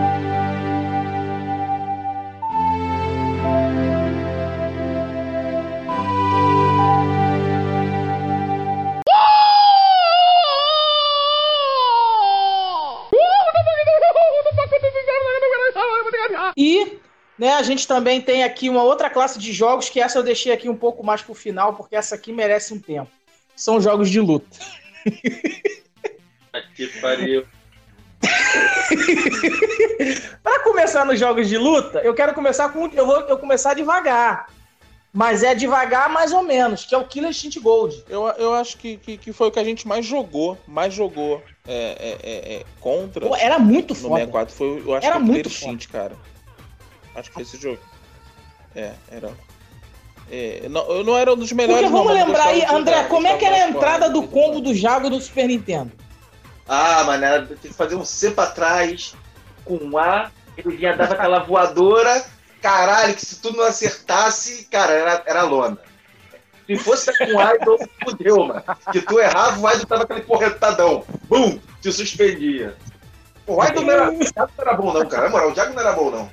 A gente também tem aqui uma outra classe de jogos que essa eu deixei aqui um pouco mais pro final, porque essa aqui merece um tempo. São jogos de luta. Que pariu. Para começar nos jogos de luta, eu quero começar com. Eu vou eu começar devagar. Mas é devagar mais ou menos, que é o Killer Instinct Gold. Eu, eu acho que, que, que foi o que a gente mais jogou, mais jogou é, é, é, é, contra Pô, era muito no foda. 64. Foi, eu acho Era que foi o muito Killer Instinct, cara. Acho que foi esse jogo. É, era. É, não, eu não era um dos melhores. Porque não, vamos eu lembrar aí, André, jogar, como é que era a entrada do combo do Jago no Super Nintendo? Ah, mano, era tem que fazer um C pra trás, com um A, ele vinha dava aquela voadora, caralho, que se tu não acertasse, cara, era, era lona. Se fosse com A, então fudeu, mano. Que tu errava, o Idol tava aquele porretadão. Bum! Te suspendia. O Idol não era, o Diago não era bom, não, cara. Na moral, o Diago não era bom, não.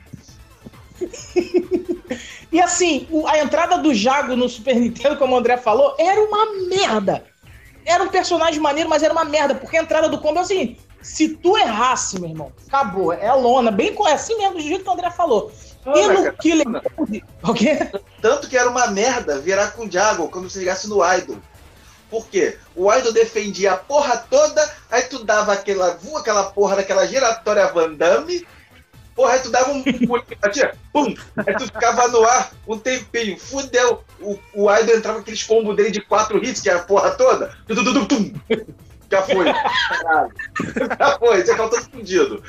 E assim, a entrada do Jago no Super Nintendo, como o André falou, era uma merda. Era um personagem maneiro, mas era uma merda, porque a entrada do combo é assim: se tu errasse, meu irmão, acabou. É a lona, bem é assim mesmo, do jeito que o André falou. E Lona, no cara, Killer. Gold. O quê? Tanto que era uma merda virar com o Diago quando você ligasse no Idol. Por quê? O Idol defendia a porra toda, aí tu dava aquela, aquela porra daquela giratória Van Damme, porra, aí tu dava um batia, pum, aí tu ficava no ar um tempinho, fudeu. O, o Idol entrava aqueles combos dele de quatro hits, que é a porra toda, tum, tum, tum, já foi. Já foi, já acabou todo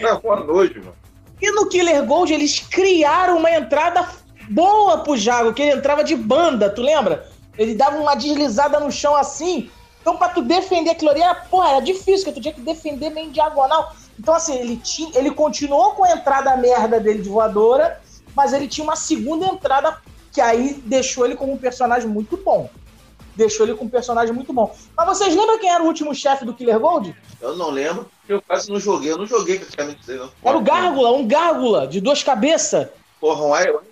é um nojo, mano. E no Killer Gold eles criaram uma entrada boa pro Jago, que ele entrava de banda, tu lembra? Ele dava uma deslizada no chão assim. Então, pra tu defender aquilo ali, era, porra, era difícil, porque tu tinha que defender meio diagonal. Então, assim, ele, tinha, ele continuou com a entrada merda dele de voadora, mas ele tinha uma segunda entrada que aí deixou ele como um personagem muito bom. Deixou ele com um personagem muito bom. Mas vocês lembram quem era o último chefe do Killer Gold? Eu não lembro, porque eu quase não joguei. Eu não joguei praticamente isso aí, não. Era o Gárgula, um Gárgula de duas cabeças. Porra, um idol.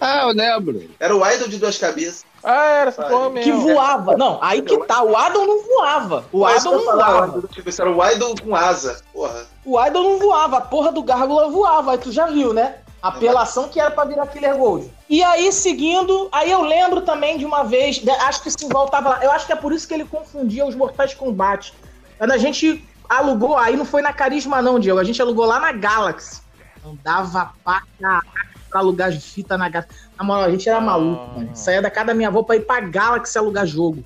Ah, eu lembro. Era o idol de duas cabeças. Ah, era essa porra Que mesmo. voava. Não, aí que tá. O Adam não voava. O Adam não voava. o idol de cabeça, Era o idol com asa. Porra. O Idol não voava, a porra do Gárgula voava, aí tu já viu, né? Apelação que era pra virar Killer Gold. E aí, seguindo, aí eu lembro também de uma vez, de- acho que o Simval tava lá, eu acho que é por isso que ele confundia os Mortais Kombat. Quando a gente alugou, aí não foi na Carisma não, Diego, a gente alugou lá na Galaxy. Andava pra caraca pra alugar fita na Galaxy. Na moral, a gente era maluco, mano. Saía da casa da minha avó pra ir pra Galaxy alugar jogo.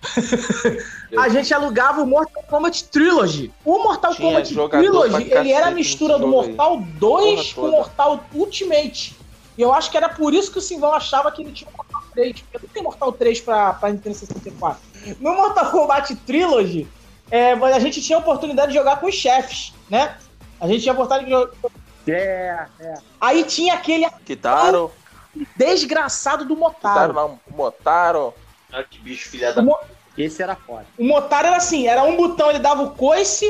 a gente alugava o Mortal Kombat Trilogy. O Mortal Tinha Kombat Trilogy, ele era a mistura do aí. Mortal 2 Porra com toda. Mortal Ultimate. E eu acho que era por isso que o Simval achava que ele tinha o Mortal 3. Porque não tem Mortal 3 pra, pra Nintendo 64. No Mortal Kombat Trilogy, é, a gente tinha a oportunidade de jogar com os chefes, né? A gente tinha a oportunidade de jogar. É, é. Aí tinha aquele Kitaro, desgraçado do Kitaro Motaro. não, Motaro. Ah, que bicho, filha da. O, Mo- Esse era foda. o Motaro era assim: era um botão ele dava o coice,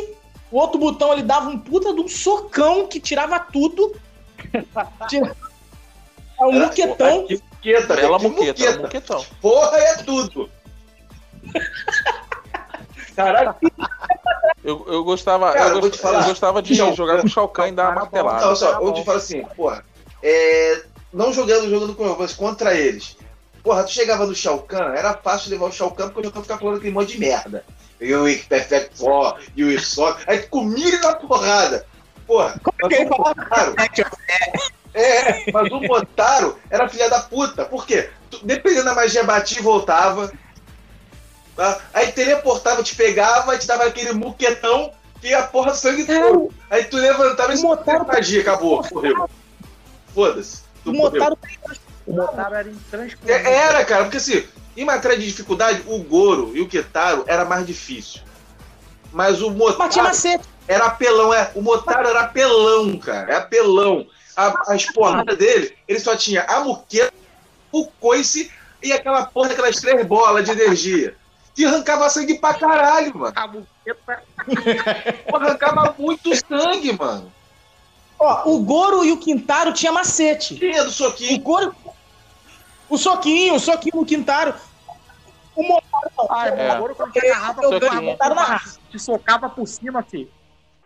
o outro botão ele dava um puta de um socão que tirava tudo. Tira... É um Era- muquetão. Que muqueta, Bela muqueta, muqueta. muquetão. Porra, é tudo. Caralho, Eu, eu gostava, Cara, eu, gost- falar. eu gostava de Shao jogar com o Shao Kahn e dar uma Não, martelada. Não, só, eu te falo assim, porra, é, não jogando, jogando com mas contra eles. Porra, tu chegava no Shao Kahn, era fácil levar o Shao Kahn porque o Shao Kahn ficava falando aquele monte de merda. E o Wick Perfect Four, e o só aí tu comia ele na porrada. Porra, mas o Motaro, é, mas o Motaro era filha da puta. Por quê? Tu- dependendo da magia, batia e voltava. Tá? Aí teleportava, te pegava, te dava aquele muquetão e a porra do sangue todo. Aí tu levantava e Motaro- magia, acabou, morreu. Foda-se. Tu O morreu. Motaro O Motaro era intransponível. É- Era, cara, porque assim, em matéria de dificuldade, o Goro e o Ketaro era mais difícil. Mas o Motaro era apelão, é. O Motaro era apelão, cara. É apelão. A, as porradas dele, ele só tinha a muqueta, o coice e aquela porra daquelas três bolas de energia. Que arrancava sangue pra caralho, mano. A Arrancava muito sangue, mano. Ó, o Goro e o Quintaro tinha macete. Tinha do O soquinho. Goro. O soquinho, o soquinho no Quintaro. O Motaro não. Ah, É. o Goro quando ganho, Soquinho. botaram na raça. te socava por cima, filho.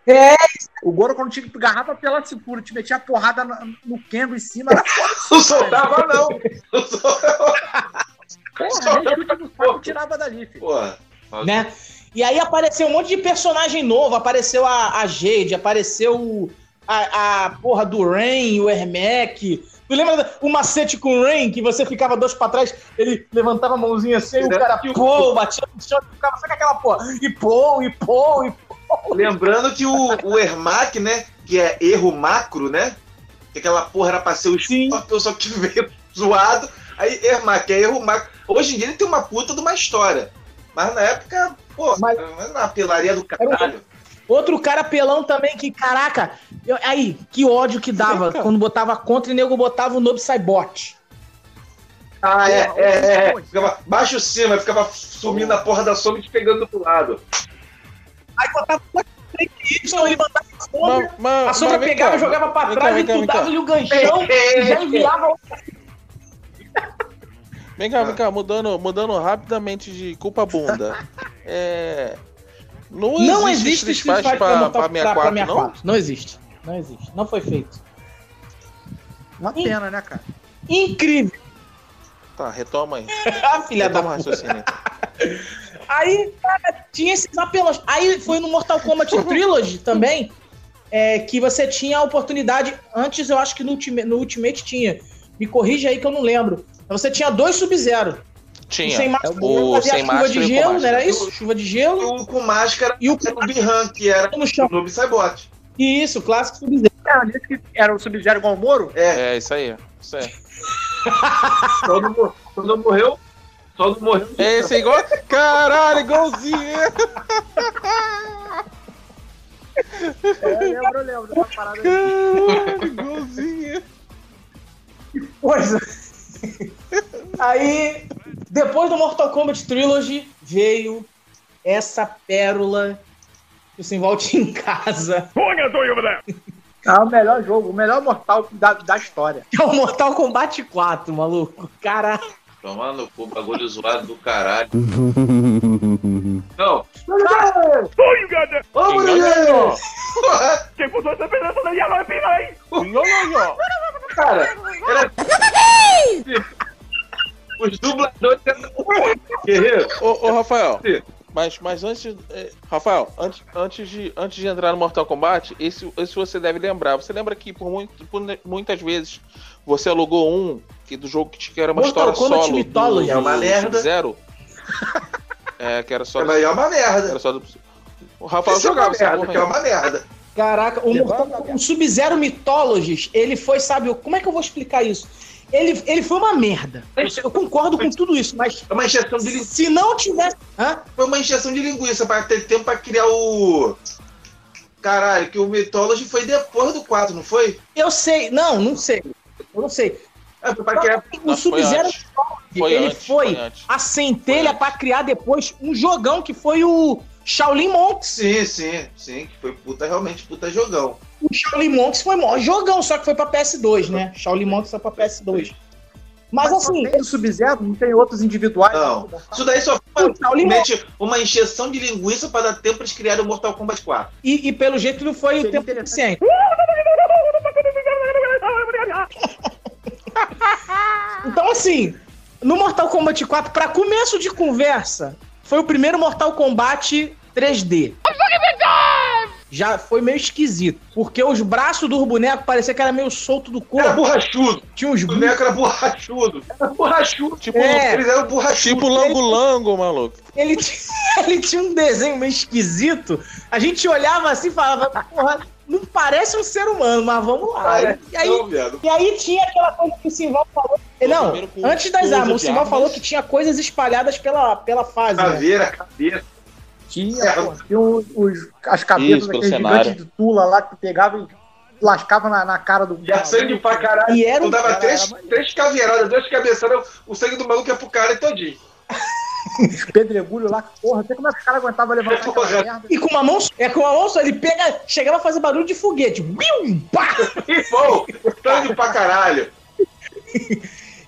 É. O Goro quando te agarrava pela cintura, te metia a porrada no, no Kendo em cima, era foda. Não soltava, não. Não soltava. Porra, nem chute no saco tirava dali, filho. Porra. né? E aí apareceu um monte de personagem novo, apareceu a, a Jade, apareceu o- a, a porra do Rain, o Ermac. Tu lembra o macete com o Rain, que você ficava dois pra trás, ele levantava a mãozinha assim, e o cara, pô, batia no chão, ficava só com aquela porra, e pô, e pô, e pô. Lembrando que o, o Ermac, né? Que é erro macro, né? Que aquela porra era pra ser o Sim. Scorpion, só que veio zoado. Aí Ermac é erro macro. Hoje em dia ele tem uma puta de uma história. Mas na época, pô, Mas- era uma pelaria do caralho. Outro cara pelão também, que, caraca, eu- aí, que ódio que dava quando botava contra e nego botava o Noob Saibot. Ah, é, Porra, é, é, é. hoje- Ficava baixo cima, ficava sumindo a porra da sombra e te pegando pro lado. Aí botava Y, ele mandava a sombra, Mas, mas, a sombra pegava, cá, jogava pra cá, trás vem e cá, tu cá. dava-lhe o ganchão e já enviava o Vem cá, vem cá, mudando, mudando rapidamente de culpa bunda. É. Não, Não existe existe Street Fighter pra, pra, pra 64, não? 64. Não existe. Não existe. Não foi feito. Uma pena, né, cara? Incrível. Tá, retoma aí. Ah, filha da Retoma puta. raciocínio. Aí, cara, tinha esses apelões. Aí foi no Mortal Kombat Trilogy também, é, que você tinha a oportunidade. Antes eu acho que no Ultimate, no Ultimate tinha. Me corrija aí que eu não lembro. Mas Você tinha dois Sub-Zero. O Tinha. sem máscara O fazia sem chuva máscara de com gelo, não era isso? Chuva de E gelo o com máscara e o era o Bihan, que era no chão. o Noob Saibot. Isso, clássico Sub-Zero. Era que era o Sub-Zero igual o Moro? É, É, isso aí. Isso aí. Só não, mor- só não morreu. Só não morreu. É esse aí igual. Caralho, igualzinho. É, lembro, eu lembro dessa parada aí. Caralho, igualzinho. Coisa. Aí, depois do Mortal Kombat Trilogy, veio essa pérola que o Simval tinha em casa. Ah, o melhor jogo, o melhor mortal da, da história. É o Mortal Kombat 4, maluco. Cara, Toma no cu, bagulho zoado do caralho. Não. Ô, Bruno! Cara, era. Os dubladores. Guerreiro. Ô, ô, Rafael. Mas, mas antes. é, Rafael, antes, antes, de, antes de entrar no Mortal Kombat, esse, esse você deve lembrar. Você lembra que por, muito, por muitas vezes você alugou um que do jogo que era uma Mortal história Kombat solo Mythology. do, É uma merda. Zero. É, que era só. Mas é uma merda. Era só do, o Rafael Isso é uma jogava essa merda, porra que é uma merda. caraca, o, Mortal- o Sub-Zero Mythologies, ele foi, sabe, como é que eu vou explicar isso? Ele, ele foi uma merda. Eu, concordo com tudo isso, mas É uma injeção de linguiça. se não tivesse. Hã? Foi uma injeção de linguiça pra ter tempo pra criar o. Caralho, que o Mythology foi depois do 4, não foi? Eu sei, não, não sei. Eu não sei. É. O Sub-Zero. Foi ele antes, foi, foi a centelha Foi pra criar depois um jogão que foi o Shaolin Monks. Sim, sim, sim, que foi puta, realmente puta jogão. O Shaolin Monks foi maior jogão, só que foi pra PS2, né? Shaolin Monks foi pra PS2. Mas só assim, tem do Sub-Zero, não tem outros individuais. Não. Isso daí só foi o realmente uma injeção de linguiça pra dar tempo pra eles criarem o Mortal Kombat 4. E, e pelo jeito não foi o tempo suficiente. Então, assim, no Mortal Kombat 4, pra começo de conversa, foi o primeiro Mortal Kombat 3D. Já foi meio esquisito, porque os braços dos bonecos parecia que era meio solto do Era corpo. borrachudo. Tinha uns O boneco era borrachudo. Era borrachudo. Tipo, É. Eles eram borrachudos. tipo lango-lango, maluco. ele, tinha, ele tinha um desenho meio esquisito. A gente olhava assim e falava, porra, não parece um ser humano, mas vamos lá. Ai, E aí, não. E aí tinha aquela coisa que o Simval falou. Não, antes das armas, o Simval armas. falou que tinha coisas espalhadas pela, pela fase. né? Caveira, cabeça. Tinha, pô, tinha os, os- as cabeças Isso, cenário. gigantes de Tula lá que pegava e lascava na, na cara do. E a sangue pra caralho. E era Tu um dava cara, três, era três caveiradas, duas cabeçadas, o sangue do maluco ia pro cara todinho. Os pedregulhos lá, porra, não sei como é que os caras aguentavam levantar aquela Porra. merda. E com uma mão, é com uma mão só, ele pega, chegava a fazer barulho de foguete. Bium, pá! E bom, sangue pra caralho.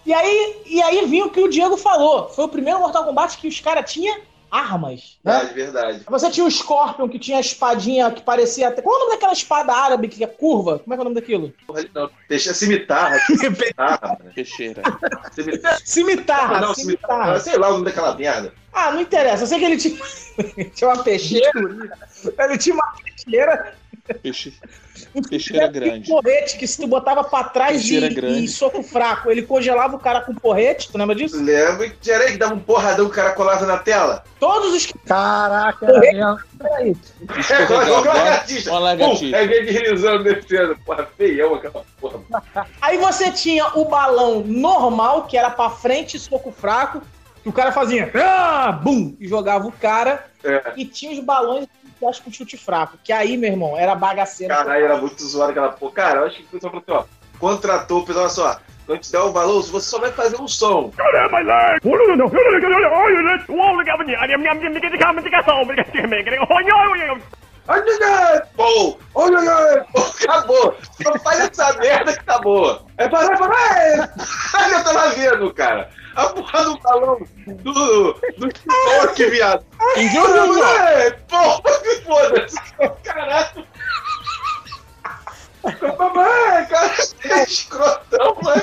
E aí, e aí vinha o que o Diego falou. Foi o primeiro Mortal Kombat que os caras tinham armas. Né? Verdade, verdade. Você tinha o Scorpion, que tinha a espadinha que parecia até. Qual é o nome daquela espada árabe que é curva? Como é que é o nome daquilo? Não. Deixa cimitarra. Cimitarra, mano. Peixeira. Cimitarra. Cimitarra, Não, cimitarra. cimitarra. Sei lá o nome daquela merda. Ah, não interessa. Eu sei que ele tinha, tinha uma peixeira. Ele tinha uma peixeira. Peixe... Peixeira grande. Um porrete que se tu botava pra trás e, Peixeira grande. e soco fraco, ele congelava o cara com porrete. Tu lembra disso? Lembro que era aí que dava um porradão que o cara colava na tela? Todos os que. Caraca, era mesmo. É, colocou uma lagartixa. Uma lagartixa. aí vem deslizando, descendo. Porra, feião aquela porra. Aí você tinha o balão normal, que era pra frente, soco fraco, o cara fazia. Ah, bum! E jogava o cara. É. E tinha os balões que acho com chute fraco. Que aí, meu irmão, era bagaceira. Caralho, era muito zoado aquela porra. Cara, eu acho que o pessoal falou assim, ó. Contratou, pessoal, olha só. Quando te der o valor, você só vai fazer um som. Pô, acabou. Só faz essa merda que tá boa. É parar, parar. Ai, eu tava vendo, cara. A porra do balão do, do TikTok, viado. Porra, que foda-se. Caralho. Mamãe, cara, é escrotão, mano.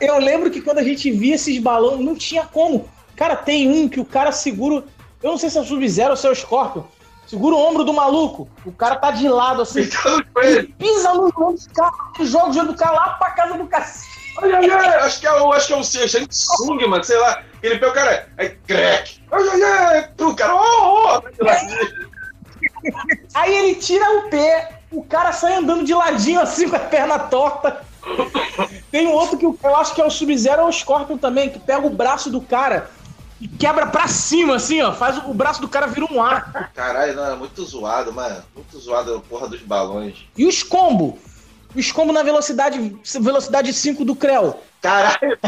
Eu lembro que quando a gente via esses balões, não tinha como. Cara, tem um que o cara segura. Eu não sei se é o Sub-Zero ou se é o Scorpion. Segura o ombro do maluco. O cara tá de lado assim. No Ele pisa no ombro do cara e joga o jogo do cara lá pra casa do cacete. Acho que é o, acho que é o Shang Tsung, mano, sei lá. Ele pega o cara, aí crack. Ai, ai, ai, pro cara, ó, ó. Aí ele tira o pé, o cara sai andando de ladinho assim com a perna torta. Tem um outro que eu eu acho que é o Sub-Zero ou o Scorpion também, que pega o braço do cara e quebra pra cima, assim, ó. Faz o, o braço do cara vira um arco. Caralho, não, é muito zoado, mano. Muito zoado a porra dos balões. E os combo? Os combo na velocidade, velocidade 5 do Creu. Caralho,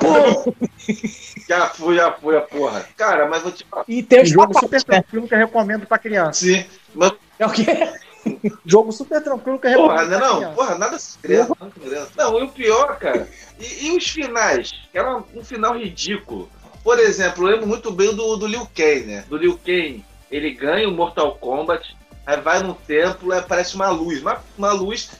Pô! já fui, já fui a porra. Cara, mas vou te falar. E tem Um os jogo super né? tranquilo que eu recomendo pra criança. Sim, mas É o quê? Jogo super tranquilo que eu Porra, recomendo né, pra não, criança. porra, nada se criança, nada se criança. Não, e o pior, cara, e, e os finais? Que era um final ridículo. Por exemplo, eu lembro muito bem do, do Liu Kang, né? Do Liu Kang, ele ganha o Mortal Kombat, aí vai num templo, aí aparece uma luz, uma, uma luz,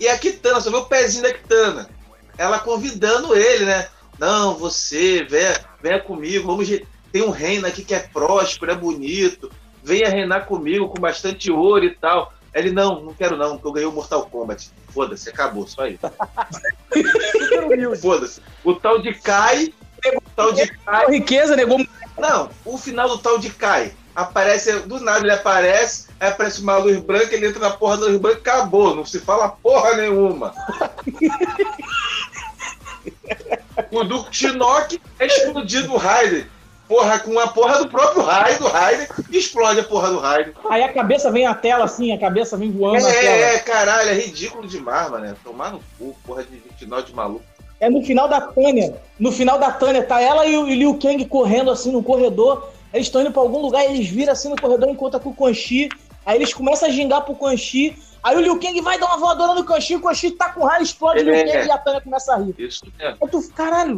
e a Kitana, só vê o pezinho da Kitana. Ela convidando ele, né? Não, você, venha, venha comigo, vamos. Tem um reino aqui que é próspero, é bonito. Venha reinar comigo com bastante ouro e tal. Ele, não, não quero não, porque eu ganhei o Mortal Kombat. Foda-se, acabou, só isso. Foda-se. O tal de Kai. O tal de Kai. Riqueza negou. Não, o final do tal de Kai. Aparece, do nada ele aparece, aí aparece uma luz branca, ele entra na porra da luz branca e acabou. Não se fala porra nenhuma. o do Shinnok é explodido o Raiden. Porra, com a porra do próprio Raiden, do Raiden, explode a porra do Raiden. Aí a cabeça vem à tela, assim, a cabeça vem voando na tela. É, é, caralho, é ridículo demais, mano. Tomar no cu, porra de 29 de maluco. É no final da Tânia. No final da Tânia, tá ela e o Liu Kang correndo assim no corredor. Eles estão indo pra algum lugar eles viram assim no corredor enquanto com o Quan Chi. Aí eles começam a gingar pro Quan Chi. Aí o Liu Kang vai dar uma voadora no Chi, o Chi tá com raio, explode o Liu É. Kang e a Tânia começa a rir. Isso mesmo. Eu tô, caralho,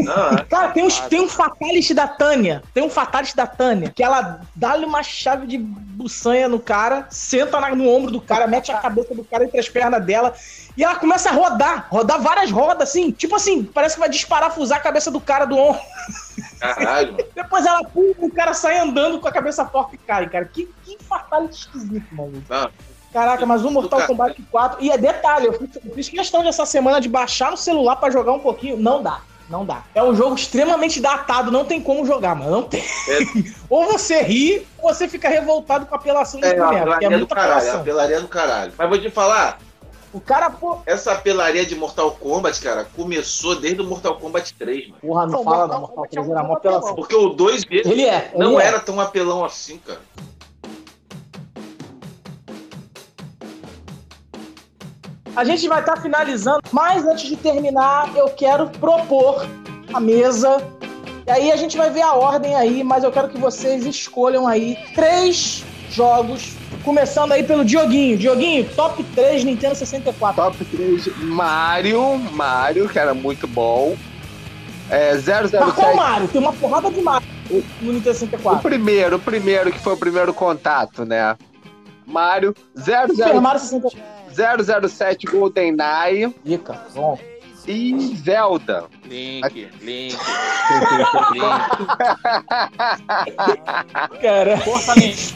Não, é. Cara, tem, uns, tem um fatality da Tânia. Tem um fatality da Tânia. Que ela dá-lhe uma chave de buçanha no cara, senta na- no ombro do cara, mete a cabeça do cara entre as pernas dela. E ela começa a rodar. Rodar várias rodas, assim. Tipo assim, parece que vai desparafusar a cabeça do cara do ombro. Caralho, mano. Depois ela pula, o cara sai andando com a cabeça forte e cai, cara. Que, que fatality esquisito, maluco. Não. Caraca, mas o Mortal Cara. Kombat 4. E é detalhe, eu fiz, eu fiz questão dessa semana de baixar no celular pra jogar um pouquinho. Não dá. Não dá. É um jogo extremamente datado, não tem como jogar, mano. Não tem. ou você ri, ou você fica revoltado com a apelação do É, boneco, é do muita caralho, apelação. apelaria do caralho. Mas vou te falar, O cara, pô. essa apelaria de Mortal Kombat, cara, começou desde o Mortal Kombat 3, mano. Porra, não Não, fala Mortal não, Mortal Kombat é Kombat era um mó apelação. Porque o 2 mesmo Ele é. não ele é. era tão apelão assim, cara. A gente vai estar finalizando, mas antes de terminar, eu quero propor a mesa. E aí a gente vai ver a ordem aí, mas eu quero que vocês escolham aí três jogos, começando aí pelo Dioguinho. Dioguinho, top 3 Nintendo 64. Top 3, Mario, Mario, que era muito bom. É, Mas qual 007, Mario? Tem uma porrada de Mario no Nintendo o 64. primeiro, o primeiro que foi o primeiro contato, né? Mario, 00, Super Mario 64. 007 GoldenEye Dica, bom. E Zelda. Link, link, link. Cara. Força Link.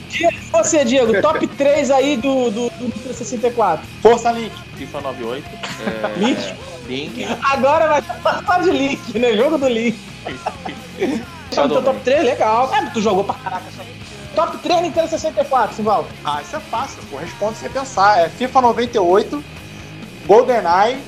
Você, Diego, top 3 aí do, do, do Nintendo 64. Força Link. FIFA 98. É, Link? Link. Agora vai passar de Link, né? Jogo do Link. Só no teu top 3, legal. É, tu jogou pra caraca. Só. Top 3 Nintendo 64, Simval. Ah, isso é fácil, pô. Responde sem pensar. É FIFA 98, GoldenEye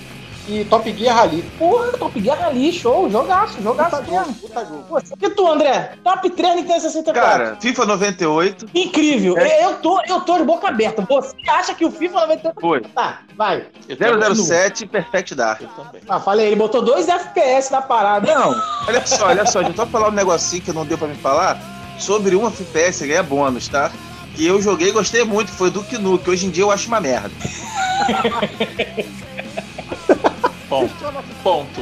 e Top Gear Rally. Porra, Top Gear Rally, show. Jogaço, jogaço Puta mesmo. puta jogo. Pô, E tu, André? Top 3 Nintendo 64. Cara, FIFA 98 Incrível. É. Eu, tô, eu tô de boca aberta. Você acha que o FIFA 98... foi. Tá, vai. Eu também. 007 Perfect Dark. Eu também. Ah, falei, ele botou dois FPS na parada. Não, olha só, olha só, deixa eu só falar um negocinho que não deu pra me falar. Sobre um FPS ganha bônus, tá? Que eu joguei e gostei muito, foi do Knu, que hoje em dia eu acho uma merda. Ponto. Ponto.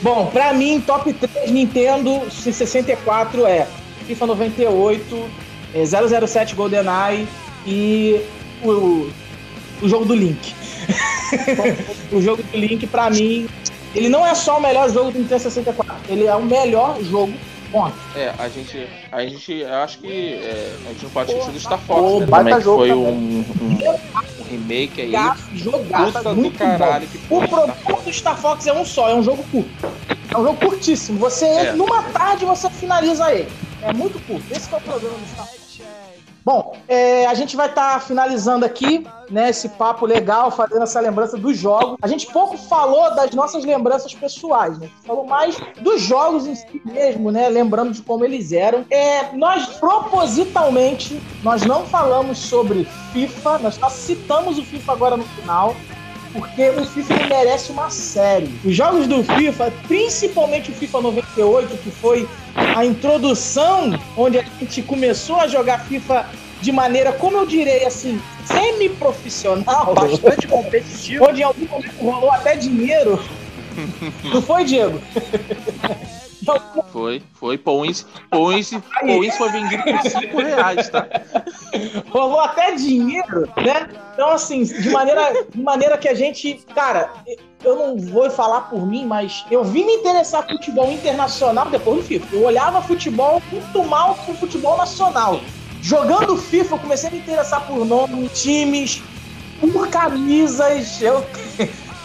Bom, pra mim, top 3 Nintendo 64 é FIFA 98, é 007 GoldenEye e o, o jogo do Link. o jogo do Link, pra mim, ele não é só o melhor jogo do Nintendo 64, ele é o melhor jogo. Ponto. É, a gente. A gente. Acho que. é, a gente não pode esquecer do Star Pô, Fox, né, também, que foi um, um, um remake aí. Jogaço, Puta do caralho que O produto do Star Fox é um só, é um jogo curto. É um jogo curtíssimo. Você, É. numa tarde, você finaliza ele. É muito curto. Esse é o problema do Star Fox. Bom, é, a gente vai estar finalizando aqui, né, esse papo legal, fazendo essa lembrança dos jogos. A gente pouco falou das nossas lembranças pessoais, né? Falou mais dos jogos em si mesmo, né? Lembrando de como eles eram. É, nós, propositalmente, nós não falamos sobre FIFA, nós só citamos o FIFA agora no final porque o FIFA merece uma série. Os jogos do FIFA, principalmente o FIFA 98, que foi a introdução onde a gente começou a jogar FIFA de maneira, como eu direi assim, semi-profissional, Bastante competitivo. onde em algum momento rolou até dinheiro. Não foi, Diego? Foi, foi. Põe-se, põe-se, põe-se foi vendido por 5 reais, tá? rolou até dinheiro, né? Então, assim, de maneira, de maneira que a gente. Cara, eu não vou falar por mim, mas eu vim me interessar por futebol internacional depois do FIFA. Eu olhava futebol muito mal com futebol nacional. Jogando FIFA, eu comecei a me interessar por nomes, times, por camisas. Eu,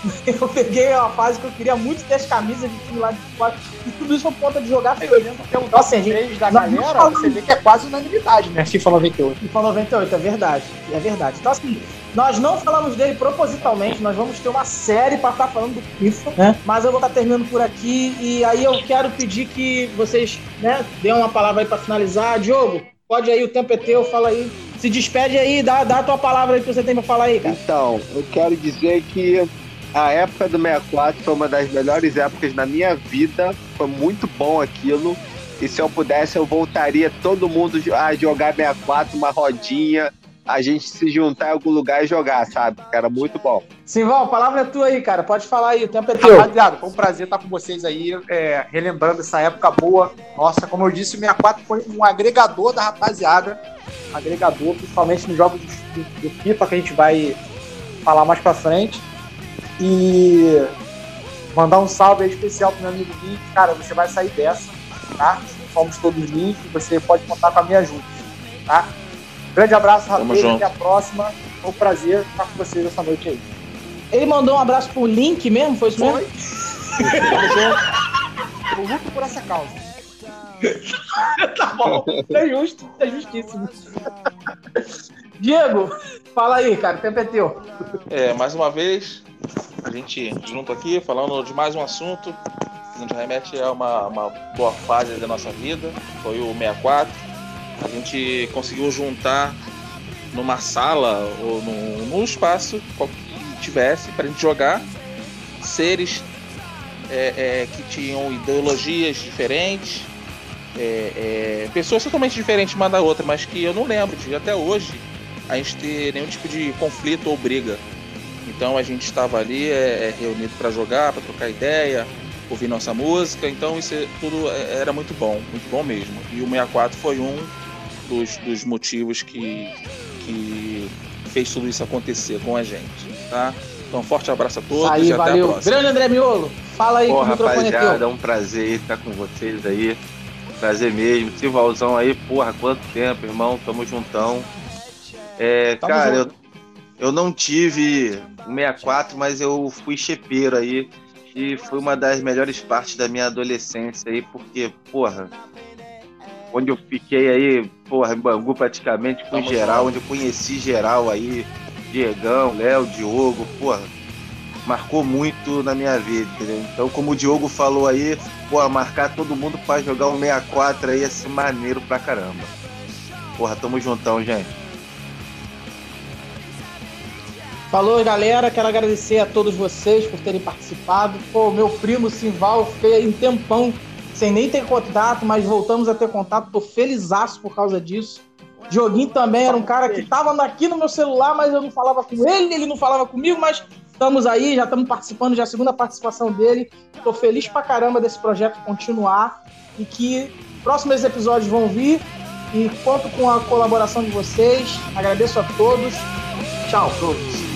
eu peguei uma fase que eu queria muito ter as camisas de time lá de fora. E tudo isso por conta de jogar FIFA. Então, assim, a gente, da não galera, você vê que é quase unanimidade, né? FIFA 98. FIFA 98, é verdade. É verdade. Então, assim, nós não falamos dele propositalmente, nós vamos ter uma série para estar falando do FIFA, né? Mas eu vou estar terminando por aqui e aí eu quero pedir que vocês, né, dêem uma palavra aí para finalizar. Diogo, pode aí, o tempo é teu, fala aí. Se despede aí, dá, dá a tua palavra aí que você tem pra falar aí, cara. Então, eu quero dizer que a época do 64 foi uma das melhores épocas da minha vida. Foi muito bom aquilo. E se eu pudesse, eu voltaria todo mundo a jogar 64, uma rodinha, a gente se juntar em algum lugar e jogar, sabe? Era muito bom. Simval, a palavra é tua aí, cara. Pode falar aí, o tempo é teu. Rapaziada, foi um prazer estar com vocês aí, é, relembrando essa época boa. Nossa, como eu disse, o 64 foi um agregador da rapaziada. Agregador, principalmente nos jogos do, do- do FIFA, que a gente vai falar mais pra frente. E mandar um salve aí especial pro meu amigo Link. Cara, você vai sair dessa, tá? Somos todos Link, você pode contar com a minha ajuda, tá? Grande abraço, junto. Até a próxima. Foi um prazer estar com vocês essa noite aí. Ele mandou um abraço pro Link mesmo, foi isso mesmo? Eu luto por essa causa. tá bom, é justo, é justíssimo. Diego, fala aí, cara, o tempo é teu. É, mais uma vez, a gente junto aqui, falando de mais um assunto que nos remete a uma, uma boa fase da nossa vida, foi o 64. A gente conseguiu juntar numa sala ou num, num espaço que tivesse para a gente jogar seres é, é, que tinham ideologias diferentes, é, é, pessoas totalmente diferentes uma da outra, mas que eu não lembro de até hoje a gente ter nenhum tipo de conflito ou briga. Então a gente estava ali é, é, reunido para jogar, para trocar ideia, ouvir nossa música. Então isso é- tudo é- era muito bom, muito bom mesmo. E o 64 foi um dos, dos motivos que, que fez tudo isso acontecer com a gente, tá? Então forte abraço a todos aí, e até a valeu. próxima. Grande André Miolo, fala aí Pô, que o microfone rapaziada, é um prazer estar com vocês aí. Prazer mesmo. Sivalzão aí, porra, quanto tempo, irmão? Tamo juntão. É, Tamo cara, junto. eu, eu não tive o 64, mas eu fui chepeiro aí. E foi uma das melhores partes da minha adolescência aí, porque, porra, onde eu fiquei aí, porra, em Bangu praticamente com Tamo geral, onde eu conheci geral aí, Diegão, Léo, Diogo, porra, marcou muito na minha vida, entendeu? Então, como o Diogo falou aí, pô, marcar todo mundo pra jogar um 64 aí ia ser maneiro pra caramba. Porra, tamo juntão, gente. Falou, galera. Quero agradecer a todos vocês por terem participado. Pô, meu primo Simval fez um tempão sem nem ter contato, mas voltamos a ter contato. Tô felizaço por causa disso. Dioguinho também era um cara que tava aqui no meu celular, mas eu não falava com ele, ele não falava comigo, mas estamos aí, já estamos participando, já é a segunda participação dele. Tô feliz pra caramba desse projeto continuar e que próximos episódios vão vir e conto com a colaboração de vocês. Agradeço a todos. Tchau, todos.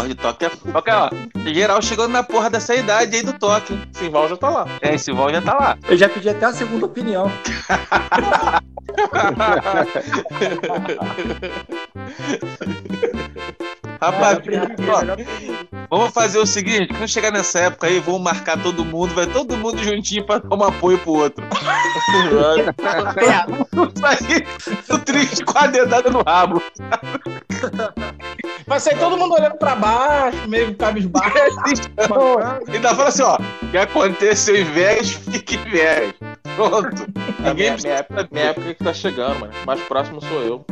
Porra de toque é. Ó. Geral chegando na porra dessa idade aí do toque. Simval já tá lá. É, esse Val já tá lá. Eu já pedi até a segunda opinião. Rapaz, Melhor perigo, ó, melhor perigo. vamos fazer o seguinte: quando chegar nessa época aí, vamos marcar todo mundo, vai todo mundo juntinho pra dar um apoio pro outro. O triste com a dedada no rabo. Vai sair todo mundo olhando pra baixo, meio cabisbaixo. Ainda fala assim, ó, o que aconteceu em Vegas, fique em Vegas. Pronto. A Ninguém minha, minha, época, minha época que tá chegando, mano. Mais próximo sou eu.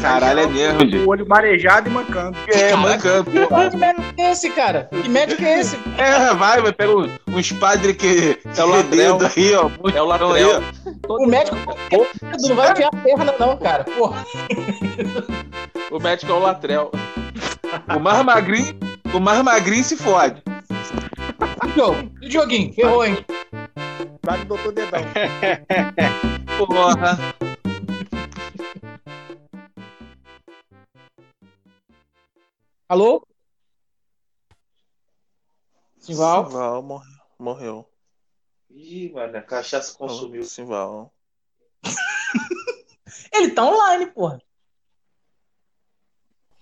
Caralho, é mesmo. O olho marejado e mancando. É, mancando, Que médico é esse, cara? Que médico é esse? É, vai, vai, pega uns, uns padres que é o Latrel. dedo aí, ó. É o bom aí, ó. O médico não vai enfiar a perna, não, cara. Porra. O médico é o Latrel. O mais magrinho, o mais magrinho se fode. E o joguinho? Ferrou, hein? Vai no doutor Dedão. Porra. Alô? Simval? Simval morreu. Morreu. Ih, mano, a cachaça consumiu. Simval. Ele tá online, porra.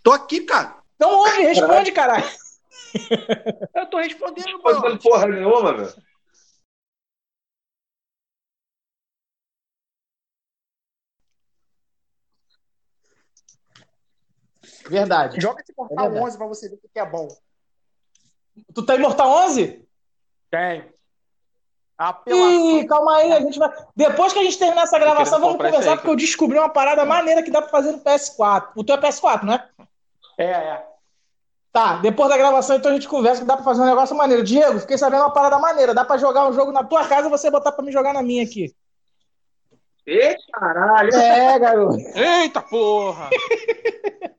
Tô aqui, cara. Então ouve, responde, caralho. Eu tô respondendo, Não fazendo mano. porra nenhuma, velho. Verdade. Joga esse É Mortal verdade. 11 pra você ver o que é bom. Tu tá em Mortal 11? Tenho. Apelação. Ih, calma aí, a gente vai. Depois que a gente terminar essa gravação, vamos conversar, aí, porque eu descobri uma parada maneira que dá pra fazer no PS4. O teu é PS4, não é? É, é. Tá, depois da gravação, então a gente conversa que dá pra fazer um negócio maneiro. Diego, fiquei sabendo uma parada maneira. Dá pra jogar um jogo na tua casa e você botar pra me jogar na minha aqui. Ê, caralho. É, garoto. Eita porra!